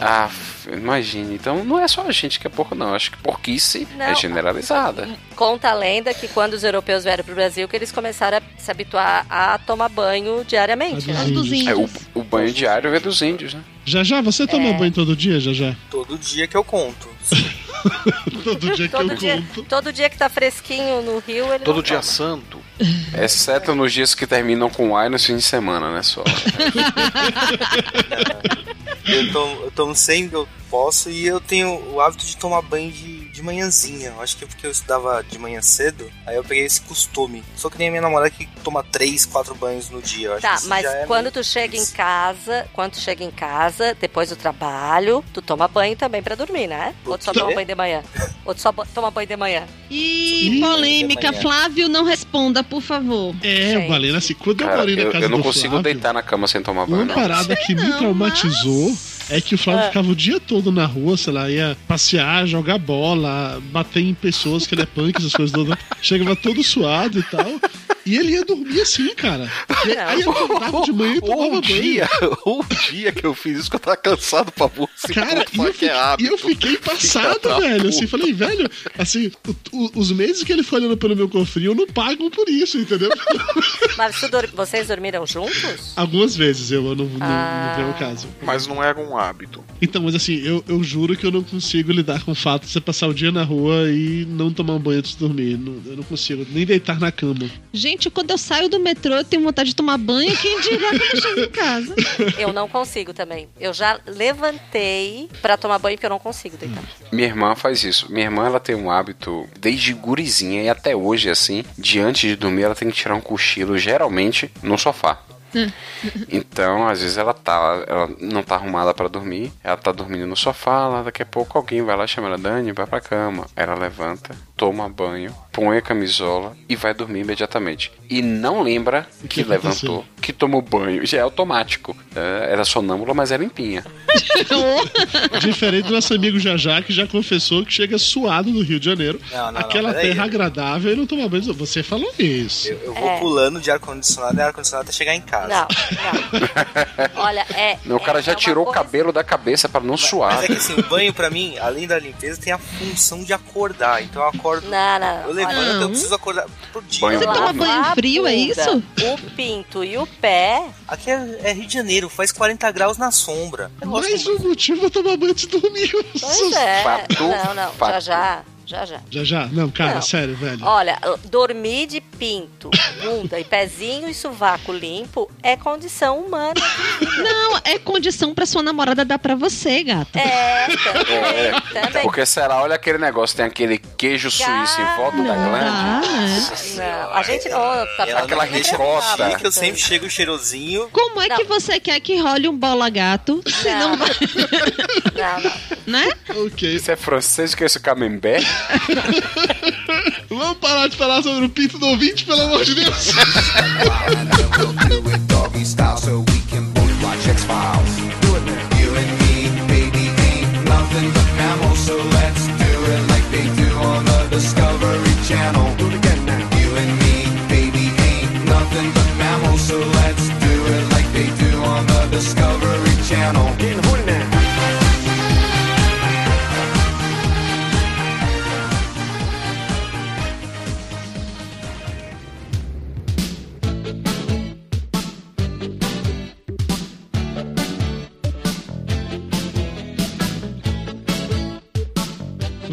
Ah, imagine. Então não é só a gente que é porco, não. Acho que porquice Não. é generalizada. Conta a lenda que quando os europeus vieram pro Brasil, que eles começaram a se habituar a tomar banho diariamente. A né? dos índios. É, o, o banho diário é dos índios, né? Já já, você toma É. banho todo dia, já já? Todo dia que eu conto. todo dia que Todo eu dia, conto. todo dia que tá fresquinho no rio, ele Todo dia toma. santo. Exceto nos dias que terminam com A e nos fins de semana, né? Só. Eu tomo, eu tomo sempre que eu posso e eu tenho o hábito de tomar banho de, de manhãzinha. Eu acho que é porque eu estudava de manhã cedo, aí eu peguei esse costume. Só que nem a minha namorada que toma três, quatro banhos no dia. Eu acho que Tá, isso mas já é quando tu chega em casa, quando tu chega em casa, depois do trabalho, tu toma banho também pra dormir, né? Ou tu só toma banho de manhã? Ou tu só toma banho de manhã? E Ih, polêmica. Flávio, não responda, por favor. É, Gente. Valena, assim, quando eu Cara, morei na eu, casa eu não consigo Flávio, deitar na cama sem tomar banho. Uma não. parada que me não, traumatizou é que o Flávio Ah. ficava o dia todo na rua, sei lá, ia passear, jogar bola, bater em pessoas que ele é punk, essas coisas todas. Chegava todo suado e tal. E ele ia dormir assim, cara. E Não. aí eu acordava de manhã e tomava Um banho. dia, um dia que eu fiz isso que eu tava cansado pra burro. Assim, Cara, e eu, fiquei, e eu fiquei passado, velho. Assim, falei, velho, assim, o- o- os meses que ele foi olhando pelo meu cofrinho não pagam por isso, entendeu? Mas vocês dormiram juntos? Algumas vezes eu não, não, Ah. não veio o caso. Mas não era um hábito. Então, mas assim, eu, eu juro que eu não consigo lidar com o fato de você passar o dia na rua e não tomar um banho antes de dormir. Não- eu não consigo, nem deitar na cama. Gente, quando eu saio do metrô, eu tenho vontade de tomar banho. Quem dirá quando eu chego em casa? Eu não consigo também. Eu já levantei pra tomar banho porque eu não consigo deitar. Minha irmã faz isso. Minha irmã, ela tem um hábito, desde gurizinha e até hoje, assim, de antes de dormir, ela tem que tirar um cochilo, geralmente, no sofá. Então, às vezes ela tá, ela não tá arrumada pra dormir, ela tá dormindo no sofá, lá daqui a pouco alguém vai lá chama ela, Dani, vai pra cama. Ela levanta, toma banho, põe a camisola e vai dormir imediatamente. E não lembra que, que aconteceu? levantou, que tomou banho, já é automático. É, era sonâmbula, mas é limpinha. Diferente do nosso amigo Jajá, que já confessou que chega suado do Rio de Janeiro. Não, não, não, aquela peraí. terra agradável e não toma banho. Você falou isso. Eu, eu vou É. pulando de ar-condicionado e ar-condicionado até chegar em casa. Não, não. Olha, é. Não, o cara é- já é tirou o coisa- cabelo da cabeça pra não suar. Mas é que assim, o banho pra mim, além da limpeza, tem a função de acordar. Então eu acordo. Não, não. Eu levanto, Não. eu preciso acordar por dia. Banho Você toma banho frio, é isso? O pinto e o pé. Aqui é, é Rio de Janeiro, faz 40 graus na sombra. Mais de um motivo pra tomar banho antes de dormir. Pois é. Fato, não, não. fato. Já já. Já já. Já já? Não, cara, Não. sério, velho. Olha, dormir de pinto, bunda e pezinho e sovaco limpo é condição humana. Não, é condição pra sua namorada dar pra você, gata. É, É, também. porque será, olha aquele negócio, tem aquele queijo suíço em volta da glande. Não, a gente não. Tá Ela Aquela não ricota. que eu sempre chego cheirosinho. Como é que você quer que role um bola gato se não, vai? Não, não. Né? Ok. Isso é francês que é esse camembert? Vamos parar de falar sobre o pinto do ouvinte, pelo amor de Deus.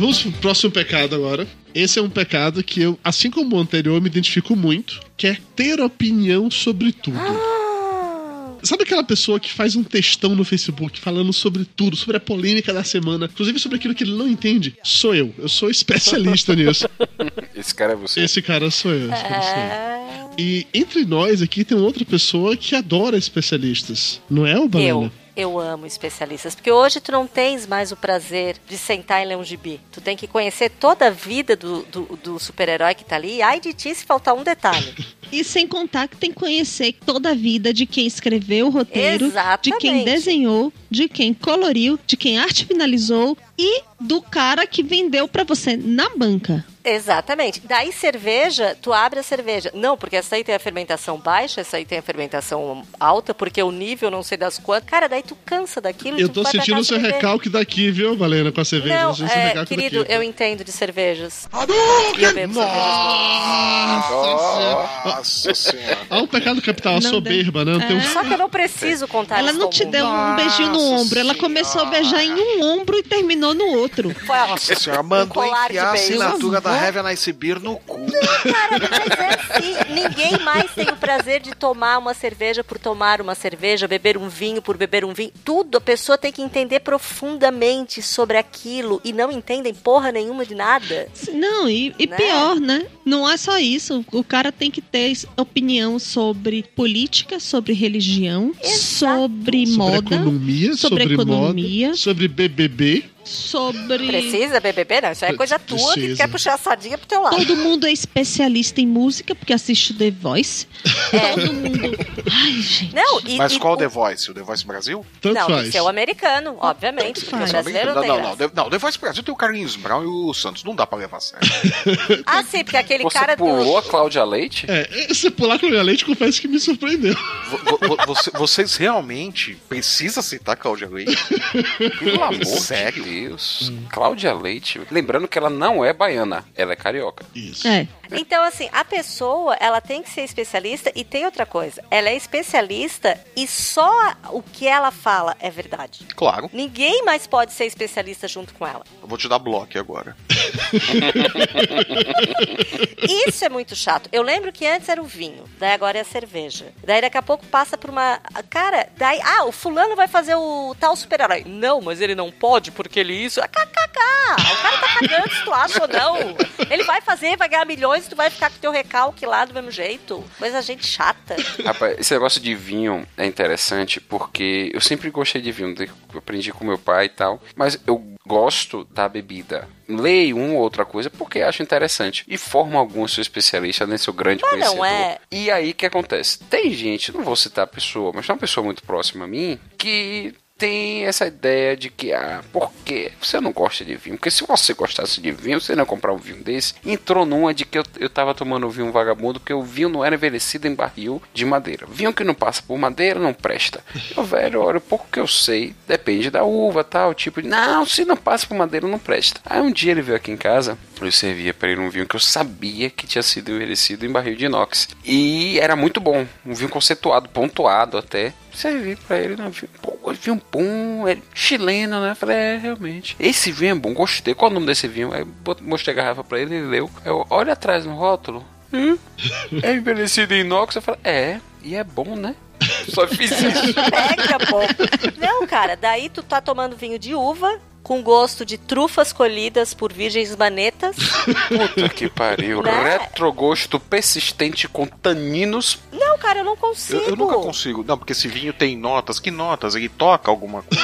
Vamos pro próximo pecado agora. Esse é um pecado que eu, assim como o anterior, me identifico muito, que é ter opinião sobre tudo. Sabe aquela pessoa que faz um textão no Facebook falando sobre tudo, sobre a polêmica da semana, inclusive sobre aquilo que ele não entende? Sou eu. Eu sou especialista nisso. Esse cara é você. Esse cara sou eu. Esse cara sou eu. E entre nós aqui tem outra pessoa que adora especialistas. Não é o Balena? Eu, eu amo especialistas, porque hoje tu não tens mais o prazer de sentar e ler um gibi. Tu tem que conhecer toda a vida do, do, do super-herói que tá ali. Ai de ti se faltar um detalhe. E sem contar que tem que conhecer toda a vida de quem escreveu o roteiro, Exatamente. de quem desenhou, de quem coloriu, de quem arte finalizou e do cara que vendeu pra você na banca. Exatamente. Daí cerveja, tu abre a cerveja. Não, porque essa aí tem a fermentação baixa, essa aí tem a fermentação alta, porque o nível não sei das quantas. Cara, daí tu cansa daquilo. e Eu tu tô sentindo o seu recalque daqui, viu, Valena, com a cerveja. Não, Eu é, recalque querido, daqui. eu entendo de cervejas. Hadouken! E eu bebo Nossa senhora. Há um pecado capital, a soberba, né? Não tem um- Só que eu não preciso contar Ela não te deu um beijinho no ombro, ela começou a beijar em um ombro e terminou no outro. Nossa senhora, mandou de enfiar a assinatura da Uhum. Heavy Nice Beer no cu. Sim, ninguém mais tem o prazer de tomar uma cerveja por tomar uma cerveja, beber um vinho por beber um vinho. Tudo a pessoa tem que entender profundamente sobre aquilo e não entendem porra nenhuma de nada. Não, e, e Né? pior, né? Não é só isso. O cara tem que ter opinião sobre política, sobre religião, sobre, sobre moda, economia, sobre, sobre, economia, moda, sobre BBB. Sobre. Precisa BBB? Não, isso é coisa tua que Precisa. quer puxar a sardinha pro teu lado. Todo mundo é especialista em música porque assiste The Voice. Todo mundo. Ai, gente. Não, e, Mas e qual o- The Voice? O The Voice Brasil? Tanto não, faz. que ser o americano, obviamente, porque o faz. brasileiro não, não não, não, The- não, The Voice Brasil tem o Carlinhos Brown e o Santos. Não dá pra levar a sério. Ah, sim, porque aquele Você cara pulou do... a Cláudia Leite? É, esse pular a leite, confesso que me surpreendeu. Vo- vo- você- vocês realmente precisam citar Cláudia Leite? Pelo amor Sério? De Deus. Cláudia Leite. Lembrando que ela não é baiana, ela é carioca. Isso. É. Então, assim, a pessoa, ela tem que ser especialista e tem outra coisa. Ela é especialista e só o que ela fala é verdade. Claro. Ninguém mais pode ser especialista junto com ela. Eu vou te dar bloco agora. Isso é muito chato. Eu lembro que antes era o vinho, daí agora é a cerveja. Daí daqui a pouco passa por uma. Cara, daí. Ah, o fulano vai fazer o tal super-herói. Não, mas ele não pode porque ele isso. Ah, KKK! O cara tá cagando se tu acha ou não. Ele vai fazer, vai ganhar milhões e tu vai ficar com teu recalque lá do mesmo jeito. Coisa gente chata. Rapaz, esse negócio de vinho é interessante porque eu sempre gostei de vinho, aprendi com meu pai e tal, mas eu gosto da bebida. Leio uma ou outra coisa porque acho interessante. E formo algum seu especialista, né? Seu grande Mas não conhecedor. é. E aí o que acontece? Tem gente, não vou citar a pessoa, mas tem uma pessoa muito próxima a mim que tem essa ideia de que, ah, por que você não gosta de vinho? Porque se você gostasse de vinho, você não ia comprar um vinho desse. Entrou numa de que eu, eu tava tomando vinho vagabundo, porque o vinho não era envelhecido em barril de madeira. Vinho que não passa por madeira não presta. Eu, velho, olha, pouco que eu sei, depende da uva, tal, tipo não, se não passa por madeira não presta. Aí um dia ele veio aqui em casa, eu servia pra ele um vinho que eu sabia que tinha sido envelhecido em barril de inox. E era muito bom, um vinho conceituado, pontuado até. Servi pra ele na vinho. Pô, vinho bom, é chileno, né? Eu falei, é, realmente. Esse vinho é bom, gostei. Qual o nome desse vinho? Aí mostrei a garrafa pra ele, ele leu. Eu, olha atrás no rótulo. Hum? É envelhecido em inox? Eu falei, é, e é bom, né? Só fiz isso. Pega, pô. Não, cara, daí tu tá tomando vinho de uva com gosto de trufas colhidas por virgens manetas. Puta que pariu. Né? Retrogosto persistente com taninos. Não, cara, eu não Eu, consigo. eu nunca consigo. Não, porque esse vinho tem notas. Que notas? Ele toca alguma coisa?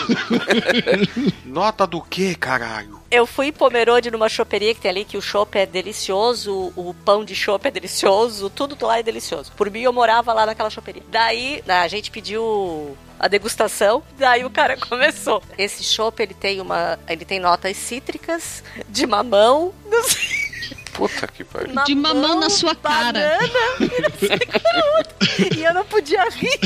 Nota do que, caralho? Eu fui em Pomerode numa choperia que tem ali, que o chopp é delicioso, o pão de chopp é delicioso, tudo lá é delicioso. Por mim, eu morava lá naquela choperia. Daí, a gente pediu a degustação, daí o cara começou. Esse chopp, ele tem uma... ele tem notas cítricas, de mamão, não sei... Puta que pariu. De mamão na sua cara. banana, e não sei qual. E eu não podia rir.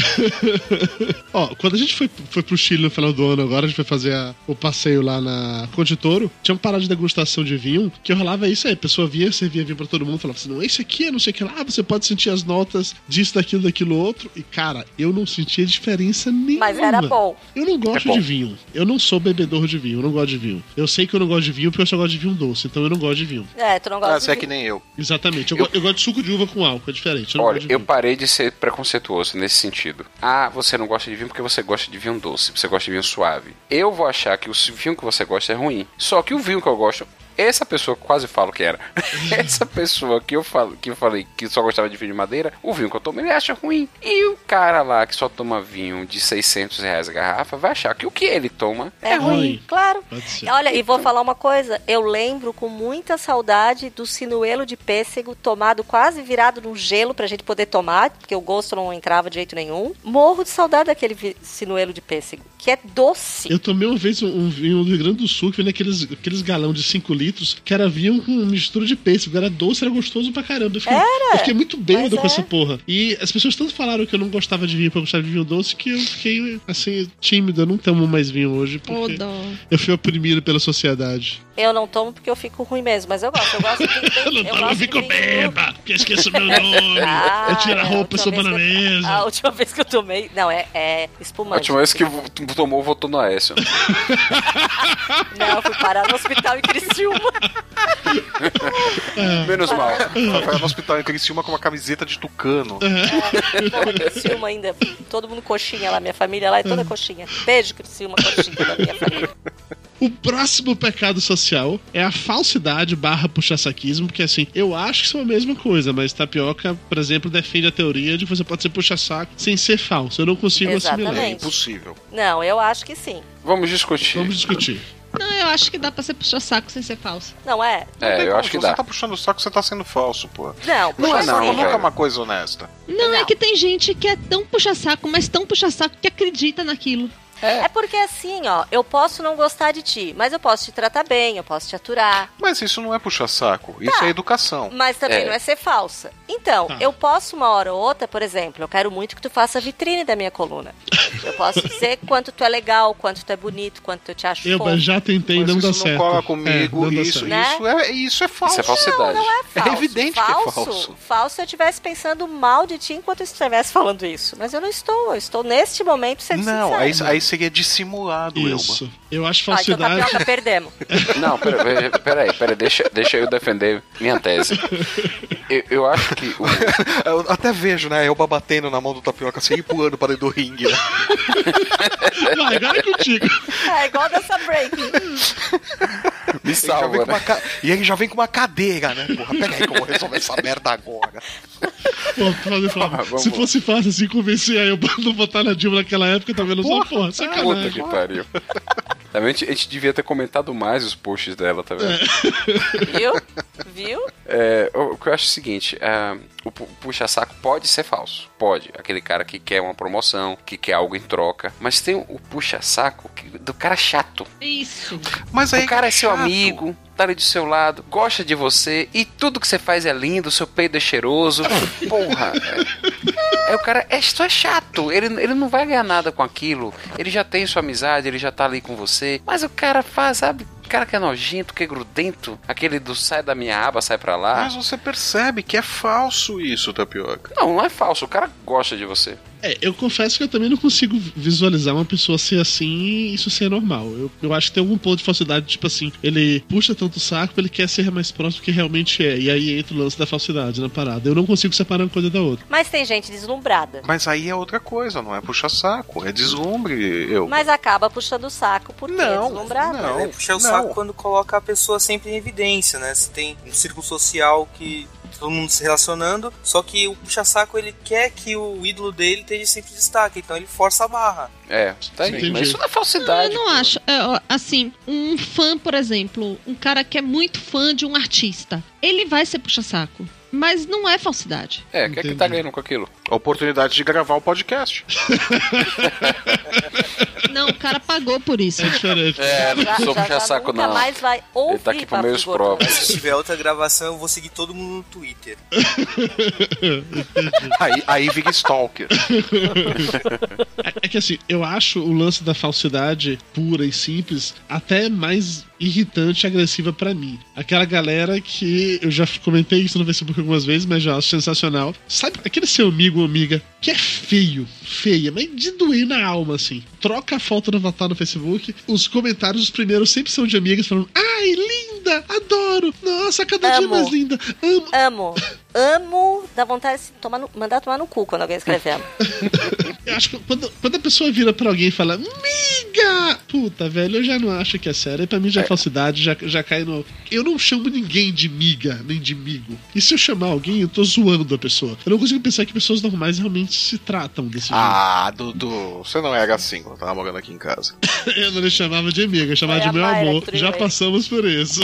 Ó, quando a gente foi, foi pro Chile no final do ano, agora a gente foi fazer a- o passeio lá na Conde Toro, tinha um parada de degustação de vinho, que rolava isso aí. A pessoa vinha, servia vinho pra todo mundo, falava assim: não, esse aqui é não sei o que lá, você pode sentir as notas disso, daquilo, daquilo outro. E, cara, eu não sentia diferença nenhuma. Mas era bom. Eu não gosto É de vinho. Eu não sou bebedor de vinho, eu não gosto de vinho. Eu sei que eu não gosto de vinho porque eu só gosto de vinho doce, então eu não gosto de vinho. É, tu não gosta você é que nem eu. Exatamente. Eu, go- eu gosto de suco de uva com álcool, é diferente. Eu Olha, eu parei de ser preconceituoso nesse sentido. Ah, você não gosta de vinho porque você gosta de vinho doce, você gosta de vinho suave. Eu vou achar que o vinho que você gosta é ruim. Só que o vinho que eu gosto, essa pessoa que quase falo que era, essa pessoa que eu falo, que eu falei que só gostava de vinho de madeira, o vinho que eu tomo ele acha ruim. E o cara lá que só toma vinho de 600 reais a garrafa vai achar que o que ele toma É ruim, claro. Pode ser. Olha, e vou falar uma coisa. Eu lembro com muita saudade do sinuelo de pêssego tomado quase virado num gelo pra gente poder tomar, porque o gosto não entrava de jeito nenhum. Morro de saudade daquele sinuelo de pêssego, que é doce. Eu tomei uma vez um, um vinho do Rio Grande do Sul, que veio naqueles aqueles galão de 5 litros, que era vinho com mistura de pêssego. Era doce, era gostoso pra caramba. Eu fiquei, Era, eu fiquei muito bêbado com é. essa porra. E as pessoas tanto falaram que eu não gostava de vinho pra gostar de vinho doce, que eu fiquei, assim, tímido. Eu não tomo mais vinho hoje, porque dó. eu fui oprimido pela sociedade. Eu não tomo porque eu fico ruim mesmo, mas eu gosto. Eu gosto Eu não eu tomo, eu fico beba, porque eu esqueço meu nome. Ah, eu tiro a é, roupa e última sobo na vez que eu- mesa. A última vez que eu tomei. Não, é, é A espumante. última vez que tomou, votou no Aécio. Não, eu fui parar no hospital em Criciúma. Menos mal. Foi no hospital em Criciúma com uma camiseta de tucano. Porra, Criciúma ainda. Todo mundo coxinha lá, minha família lá é toda coxinha. Beijo, Criciúma, coxinha da minha família. O próximo pecado social é a falsidade barra puxa-saquismo, porque assim, eu acho que são a mesma coisa, mas Tapioca, por exemplo, defende a teoria de que você pode ser puxa-saco sem ser falso. Eu não consigo assimilar. Exatamente. Impossível. Não, eu acho que sim. Vamos discutir. Vamos discutir. Não, eu acho que dá pra ser puxar saco sem ser falso. Não é? É, eu acho que Se você dá. tá puxando o saco, você tá sendo falso, pô. Não, Não é puxa não, saco. nunca é uma coisa honesta. Não, é Não. que tem gente que é tão puxa-saco, mas tão puxa-saco que acredita naquilo. É porque assim, ó, eu posso não gostar de ti, mas eu posso te tratar bem, eu posso te aturar. Mas isso não é puxar saco, isso é educação. Mas também É. não é ser falsa. Então, Tá. eu posso uma hora ou outra, por exemplo, eu quero muito que tu faça a vitrine da minha coluna. Eu posso dizer quanto tu é legal, quanto tu é bonito, quanto eu te acho Eu fofo. já tentei Mas não isso dá não certo. cola comigo, É, não isso, certo. Né? isso, é, isso é falso. Isso é falsidade. Não, não é falso. É evidente que é falso, falso. Falso se eu estivesse pensando mal de ti enquanto eu estivesse falando isso. Mas eu não estou. Eu estou neste momento sendo Não, sincera. aí, aí seria dissimulado, Elba. Isso. Eu acho Ah, então falsidade. tapioca perdemos. Não, pera- pera- peraí, peraí, deixa, deixa eu defender minha tese. Eu, eu acho que o, Eu até vejo, né? Elba batendo na mão do tapioca assim e pulando para dentro do ringue. Né? Agora é contigo. É igual dessa break. me Ele salva, com né? ca- E ele já vem com uma cadeira, né? Porra, pega aí que eu vou resolver essa merda agora. Pô, Flávio, Flávio, Ah, se fosse fácil assim convencer a eu não votar na Dilma naquela época, tá vendo só, porra, Puta sacanagem. que pariu. Também a gente, a gente devia ter comentado mais os posts dela, tá vendo? Viu? Viu? É, o, o que eu acho é o seguinte: ah, o pu- puxa-saco pode ser falso. Pode. Aquele cara que quer uma promoção, que quer algo em troca. Mas tem o puxa-saco do cara chato. Isso. Mas aí O cara é seu chato. amigo, tá ali do seu lado, gosta de você e tudo que você faz é lindo, seu peito é cheiroso. Porra. É, é o cara é, só é chato. Ele, ele não vai ganhar nada com aquilo. Ele já tem sua amizade, ele já tá ali com você. Mas o cara faz, sabe? O cara que é nojento, que é grudento, aquele do sai da minha aba, sai pra lá. Mas você percebe que é falso isso, tapioca. Não, não é falso, o cara gosta de você. É, eu confesso que eu também não consigo visualizar uma pessoa ser assim e isso ser normal. Eu, eu acho que tem algum ponto de falsidade, tipo assim, ele puxa tanto o saco, ele quer ser mais próximo do que realmente é. E aí entra o lance da falsidade na parada. Eu não consigo separar uma coisa da outra. Mas tem gente deslumbrada. Mas aí é outra coisa, não é puxa saco, é deslumbre. Eu. Mas acaba puxando o saco porque é deslumbrada. Mas é puxar o saco quando coloca a pessoa sempre em evidência, né? Você tem um círculo social que todo mundo se relacionando, só que o puxa-saco ele quer que o ídolo dele esteja sempre em destaque, então ele força a barra. É, tá aí. Mas isso não é falsidade. Eu não acho. É, assim, um fã, por exemplo, um cara que é muito fã de um artista, ele vai ser puxa-saco. Mas não é falsidade. É, o que é que tá ganhando com aquilo? A oportunidade de gravar o podcast. Não, o cara pagou por isso. É diferente. É, não sou já puxa-saco, nunca não. mais vai ouvir Ele tá aqui por Papo meios de Gordo. próprios. Se tiver outra gravação, eu vou seguir todo mundo no Twitter. aí, aí vira stalker. É, é que assim, eu acho o lance da falsidade pura e simples até mais irritante e agressiva pra mim. Aquela galera que eu já comentei isso no Facebook algumas vezes, mas já acho sensacional. Sabe aquele seu amigo ou amiga que é feio, feia, mas de doer na alma, assim. Troca a foto do avatar no Facebook, os comentários, os primeiros sempre são de amigas falando: Ai, linda, adoro, nossa, cada dia Amo. mais linda, amo. Amo. Amo. Dá vontade de tomar no- mandar tomar no cu quando alguém escreve amo. Eu acho que quando, quando a pessoa vira pra alguém e fala, miga! Puta, velho, eu já não acho que é sério. E pra mim já é, falsidade, já, já cai no. Eu não chamo ninguém de miga, nem de migo. E se eu chamar alguém, eu tô zoando a pessoa. Eu não consigo pensar que pessoas normais realmente se tratam desse Ah, Dudu, você não era assim quando tava morando aqui em casa. jeito. Eu não lhe chamava de amiga, eu chamava Foi de meu amor. Já passamos por isso.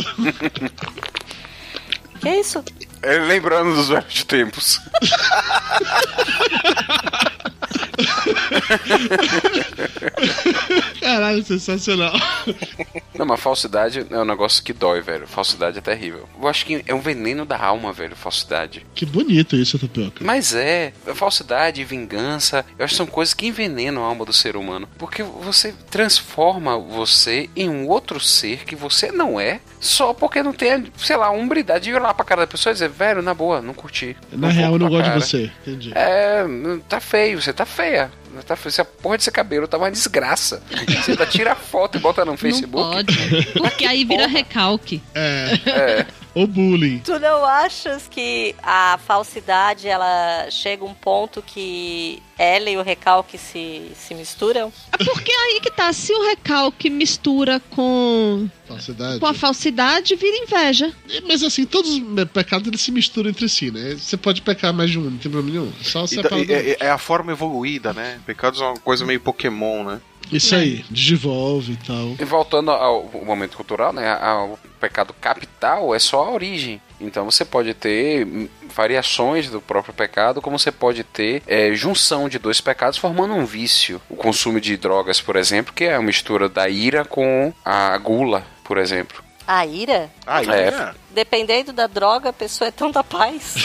Que isso? É, lembrando dos velhos tempos. Caralho, sensacional. Não, mas falsidade é um negócio que dói, velho. Falsidade é terrível. Eu acho que é um veneno da alma, velho, falsidade. Que bonito isso, Tapioca. Mas é, falsidade, vingança, eu acho que são coisas que envenenam a alma do ser humano. Porque você transforma você em um outro ser que você não é, só porque não tem, sei lá, a umbridade de ir lá pra cara da pessoa e dizer, velho, na boa, não curti. Na vou real, eu não gosto de cara." você. Entendi. É, tá feio, você tá feia. Tá feio. Essa porra desse cabelo tá uma desgraça. Você ainda tira a foto e bota no Facebook. Não pode. Porque aí vira recalque. É. É. O bullying. Tu não achas que a falsidade ela chega a um ponto que ela e o recalque se, se misturam? É porque aí que tá, se o recalque mistura com, Falsidade. com a falsidade, vira inveja. Mas assim, todos os pecados eles se misturam entre si, né? Você pode pecar mais de um, não tem problema nenhum. Só E da- separar. do- é, é a forma evoluída, né? Pecados é uma coisa meio Pokémon, né? Isso aí, digivolve e tal. E voltando ao momento cultural, né? Ao pecado capital é só a origem. Então você pode ter variações do próprio pecado, como você pode ter é, junção de dois pecados formando um vício. O consumo de drogas, por exemplo, que é a mistura da ira com a gula, por exemplo. A ira? Ah, É. Dependendo da droga, a pessoa é tão da paz.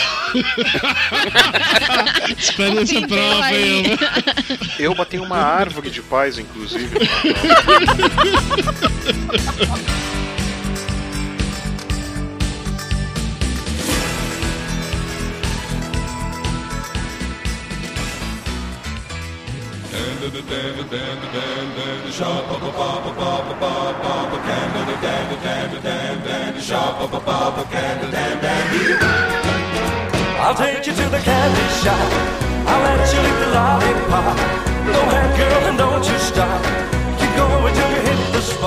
Experiência própria, aí? eu. Eu bati uma árvore de paz, inclusive. shop of a bob a candle damn dandy. I'll take you to the candy shop. I'll let you lick the lollipop. Go ahead, girl, and don't you stop. Keep going with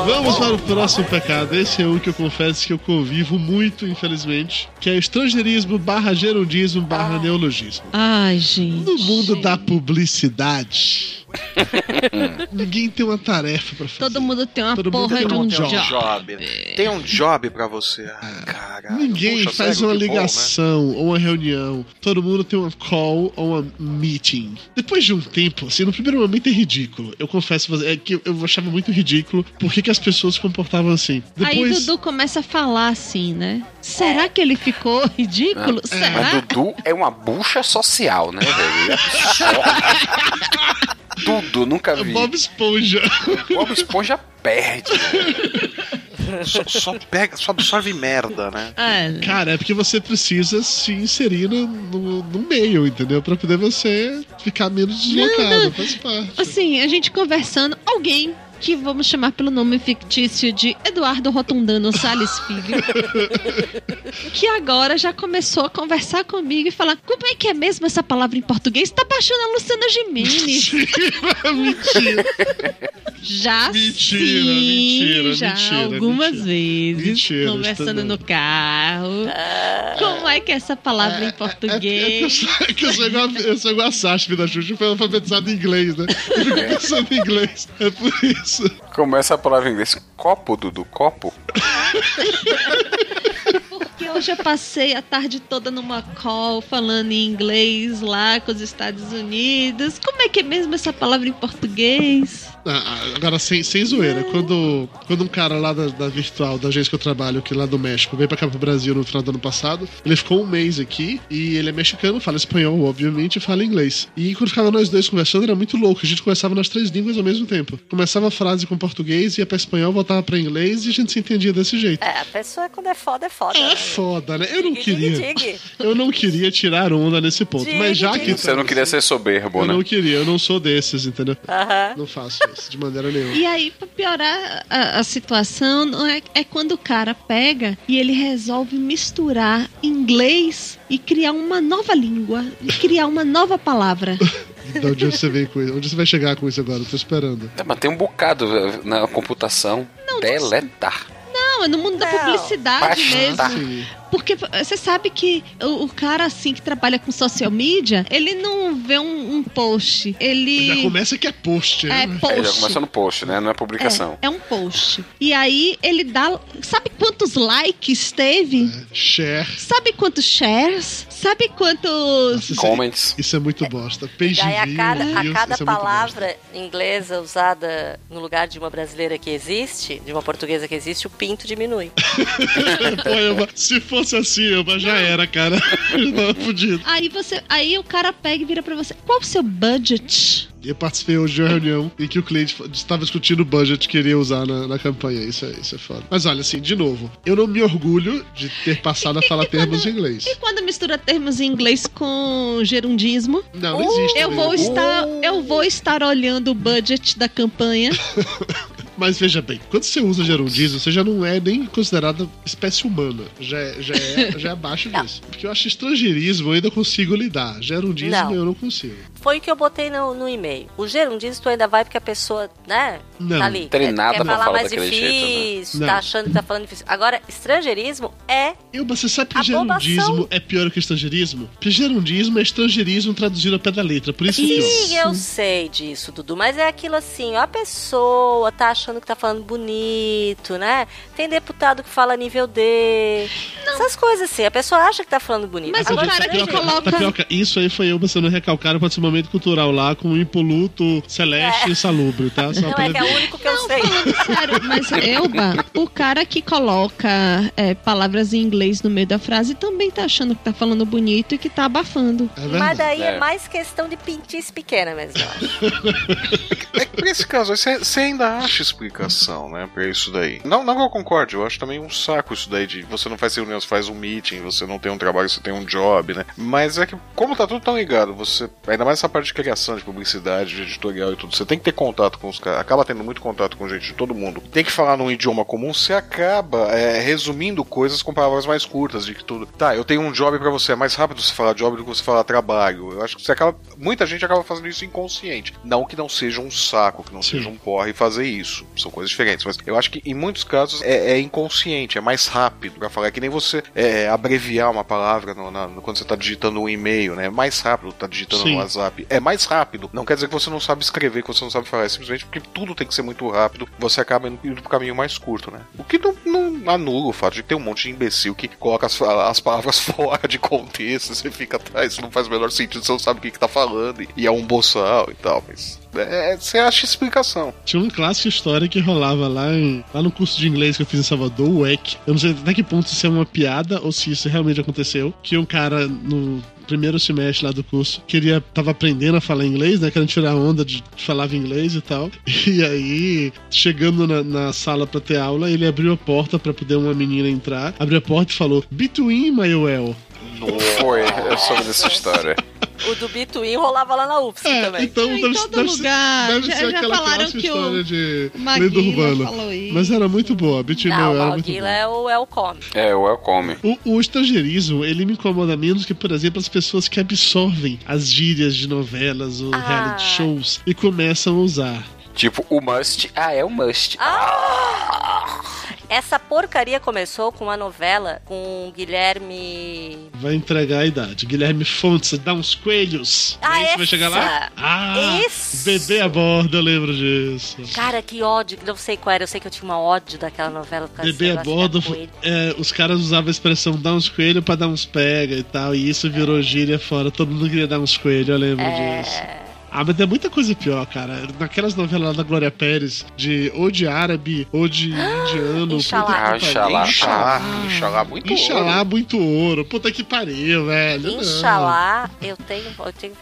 Vamos para o próximo pecado. Esse é um que eu confesso que eu convivo muito, infelizmente. Que é o estrangeirismo barra gerundismo barra neologismo. Ai, gente. No mundo da publicidade, ninguém tem uma tarefa pra fazer. Todo mundo tem uma Todo mundo porra tem de um um job. job. job, né? Tem um job pra você. Ai, caralho. Ninguém Puxa, faz uma que bom, né? ligação ou uma reunião. Todo mundo tem uma call ou uma meeting. Depois de um tempo, assim, no primeiro momento é ridículo. Eu confesso é que eu- achava muito ridículo por que que as pessoas se comportavam assim. Aí Depois. Dudu começa a falar assim, né? Será que ele ficou ridículo? Mas Será? Dudu é uma bucha social, né, velho? Tudo, nunca vi. Bob Esponja. Bob Esponja perde. velho. Só, só pega, só absorve merda, né? É. Cara, é porque você precisa se inserir no, no, no meio, entendeu? Pra poder você ficar menos deslocado. não. Faz parte. Assim, a gente conversando, alguém que vamos chamar pelo nome fictício de Eduardo Rotundano Salles Filho, que agora já começou a conversar comigo e falar como é que é mesmo essa palavra em português? Tá baixando a Luciana Gimenez. mentira. Já Mentira, sim, mentira, já mentira, algumas mentira. vezes, Mentira, conversando no carro. Como é que é essa palavra em É eu português? sou, é que eu sou igual, eu sou igual a Sasha da Xuxa, foi alfabetizado em inglês, né? Eu fico pensando em inglês. É por isso. Começa a palavra em inglês. Copo, Dudu, copo. Porque eu passei a tarde toda numa call falando em inglês lá com os Estados Unidos. Como é que é mesmo essa palavra em português? Ah, agora, sem, sem zoeira, quando, quando um cara lá da, da Virtual, da agência que eu trabalho, que é lá do México, veio pra cá pro Brasil no final do ano passado, ele ficou um mês aqui e ele é mexicano, fala espanhol, obviamente, e fala inglês. E quando ficava nós dois conversando, era muito louco, a gente conversava nas três línguas ao mesmo tempo. Começava a frase com português, ia pra espanhol, voltava pra inglês e a gente se entendia desse jeito. É, a pessoa quando é foda, é foda. É né? foda, né? Eu não Digue, queria. digue, digue. Eu não queria tirar onda nesse ponto. Digue, mas já que. Você não queria ser soberbo, Eu né? não queria, eu não sou desses, entendeu? Aham. Não faço isso de maneira nenhuma. E aí, pra piorar a, a situação, não é, é quando o cara pega e ele resolve misturar inglês e criar uma nova língua, e criar uma nova palavra. De onde você vem com isso? Onde você vai chegar com isso agora? Eu tô esperando. É, mas tem um bocado eh, na computação. Deletar. Não, é no mundo da publicidade Pastar. mesmo. Porque você sabe que o, o cara, assim, que trabalha com social media, ele não vê um, um post. Ele. Já começa que é post, É né? post. É, já começou no post, né? Não é publicação. É, é um post. E aí ele dá. Sabe quantos likes teve? Share. Sabe quantos shares? Sabe quantos. Comments. Isso é muito bosta. Page E aí, a cada, a views, cada isso é palavra inglesa usada no lugar de uma brasileira que existe, de uma portuguesa que existe, o pinto diminui. se fosse assim, Elba, já era, cara. Eu tava fudido. Aí você. Aí o cara pega e vira pra você. Qual o seu budget? Eu participei hoje de uma reunião em que o cliente estava discutindo o budget que queria usar na, na campanha. Isso é, isso é foda. Mas olha, assim, de novo, eu não me orgulho de ter passado a falar termos em inglês. E quando mistura termos em inglês com gerundismo? Não, não existe. Eu vou mesmo. estar, eu vou estar olhando o budget da campanha. Mas veja bem, quando você usa gerundismo, você já não é nem considerada espécie humana. Já, é- já, é, já é abaixo disso. Porque eu acho estrangeirismo eu ainda consigo lidar. Gerundismo Não. eu não consigo. Foi o que eu botei no, no e-mail. O gerundismo tu ainda vai porque a pessoa, né, Não. tá ali. Treinada quer pra falar falar mais difícil, jeito, né? tá Não. achando que tá falando difícil. Agora, estrangeirismo é Eu, você sabe que gerundismo é pior que estrangeirismo? Porque gerundismo é estrangeirismo traduzido ao pé da letra. Por isso que é pior. Sim, eu sei disso, Dudu, mas é aquilo assim, ó, a pessoa tá achando que tá falando bonito, né? Tem deputado que fala nível D. Essas coisas assim, a pessoa acha que tá falando bonito. Mas o Agora, cara que coloca- Tapioca, isso aí foi eu sendo recalcado para esse momento cultural lá com o impoluto celeste e insalubre, tá? Só Não, pra é que é o único que eu sei. Sério, mas Elba, o cara que coloca é, palavras em inglês no meio da frase também tá achando que tá falando bonito e que tá abafando. É. Mas daí é. É. mais questão de pintice pequena mesmo. É que pra esse caso, você ainda acha explicação, né, pra isso daí. Não, não que eu concorde, eu acho também um saco isso daí de você não faz reunião, você faz um meeting, você não tem um trabalho, você tem um job, né? Mas é que, como tá tudo tão ligado, você, ainda mais essa parte de criação, de publicidade, de editorial e tudo, você tem que ter contato com os caras, acaba tendo muito contato com gente de todo mundo. Tem que falar num idioma comum, você acaba é, resumindo coisas com palavras mais curtas, de que tudo. Tá, eu tenho um job pra você, é mais rápido você falar job do que você falar trabalho. Eu acho que você acaba. Muita gente acaba fazendo isso inconsciente. Não que não seja um saco, que não Sim. seja um porre fazer isso. São coisas diferentes. Mas eu acho que em muitos casos é, é inconsciente, é mais rápido pra falar. É que nem você é, abreviar uma palavra no- na- no- quando você tá digitando um e-mail, né? É mais rápido tá digitando Sim. no WhatsApp. É mais rápido. Não quer dizer que você não sabe escrever, que você não sabe falar. É simplesmente porque tudo tem que ser muito rápido. Você acaba indo, pro caminho mais curto, né? O que não, não anula o fato de tem um monte de imbecil que coloca as, as palavras fora de contexto. Você fica atrás, não faz o menor sentido, você não sabe o que, que tá falando. E, e é um boçal e tal, mas. é, você acha explicação. Tinha uma clássica história que rolava lá, em- lá no curso de inglês que eu fiz em Salvador, o EC. Eu não sei até que ponto isso é uma piada ou se isso realmente aconteceu. Que um cara no. Primeiro semestre lá do curso, queria, tava aprendendo a falar inglês, né? Querendo tirar onda de falava inglês e tal. E aí, chegando na, na sala pra ter aula, ele abriu a porta pra poder uma menina entrar, abriu a porta e falou: Between, my well. Foi, eu soube dessa história. O do Between rolava lá na UFSC também. Então, em deve, todo deve lugar. ser, deve Já- ser já aquela falaram clássica que o história de Maguila lenda urbana. falou isso. Mas era muito boa, My Não, o era muito boa. é o, é o come. É, o. O, o estrangeirismo, ele me incomoda menos que, por exemplo, as pessoas que absorvem as gírias de novelas ou Ah. reality shows e começam a usar. Tipo, o must. Ah, é o must. Ah! Essa porcaria começou com uma novela com Guilherme. Vai entregar a idade. Guilherme Fontes, dá uns coelhos. Ah, é isso que vai chegar lá? Ah, Isso! bebê a bordo, eu lembro disso. Cara, que ódio. Não sei qual era. Eu sei que eu tinha um ódio daquela novela. por causa Bebê a bordo, é, os caras usavam a expressão dar uns coelhos pra dar uns pega e tal, e isso virou gíria fora. Todo mundo queria dar uns coelhos, eu lembro É. disso. Ah, mas tem muita coisa pior, cara. Naquelas novelas lá da Glória Pérez, de ou de árabe, ou de indiano. Inxalá. puta que Ah. Inxalá. Inxalá, Inxalá, muito Inxalá, ouro. muito ouro. Puta que pariu, velho. não. Inxalá, eu tenho. Eu tenho.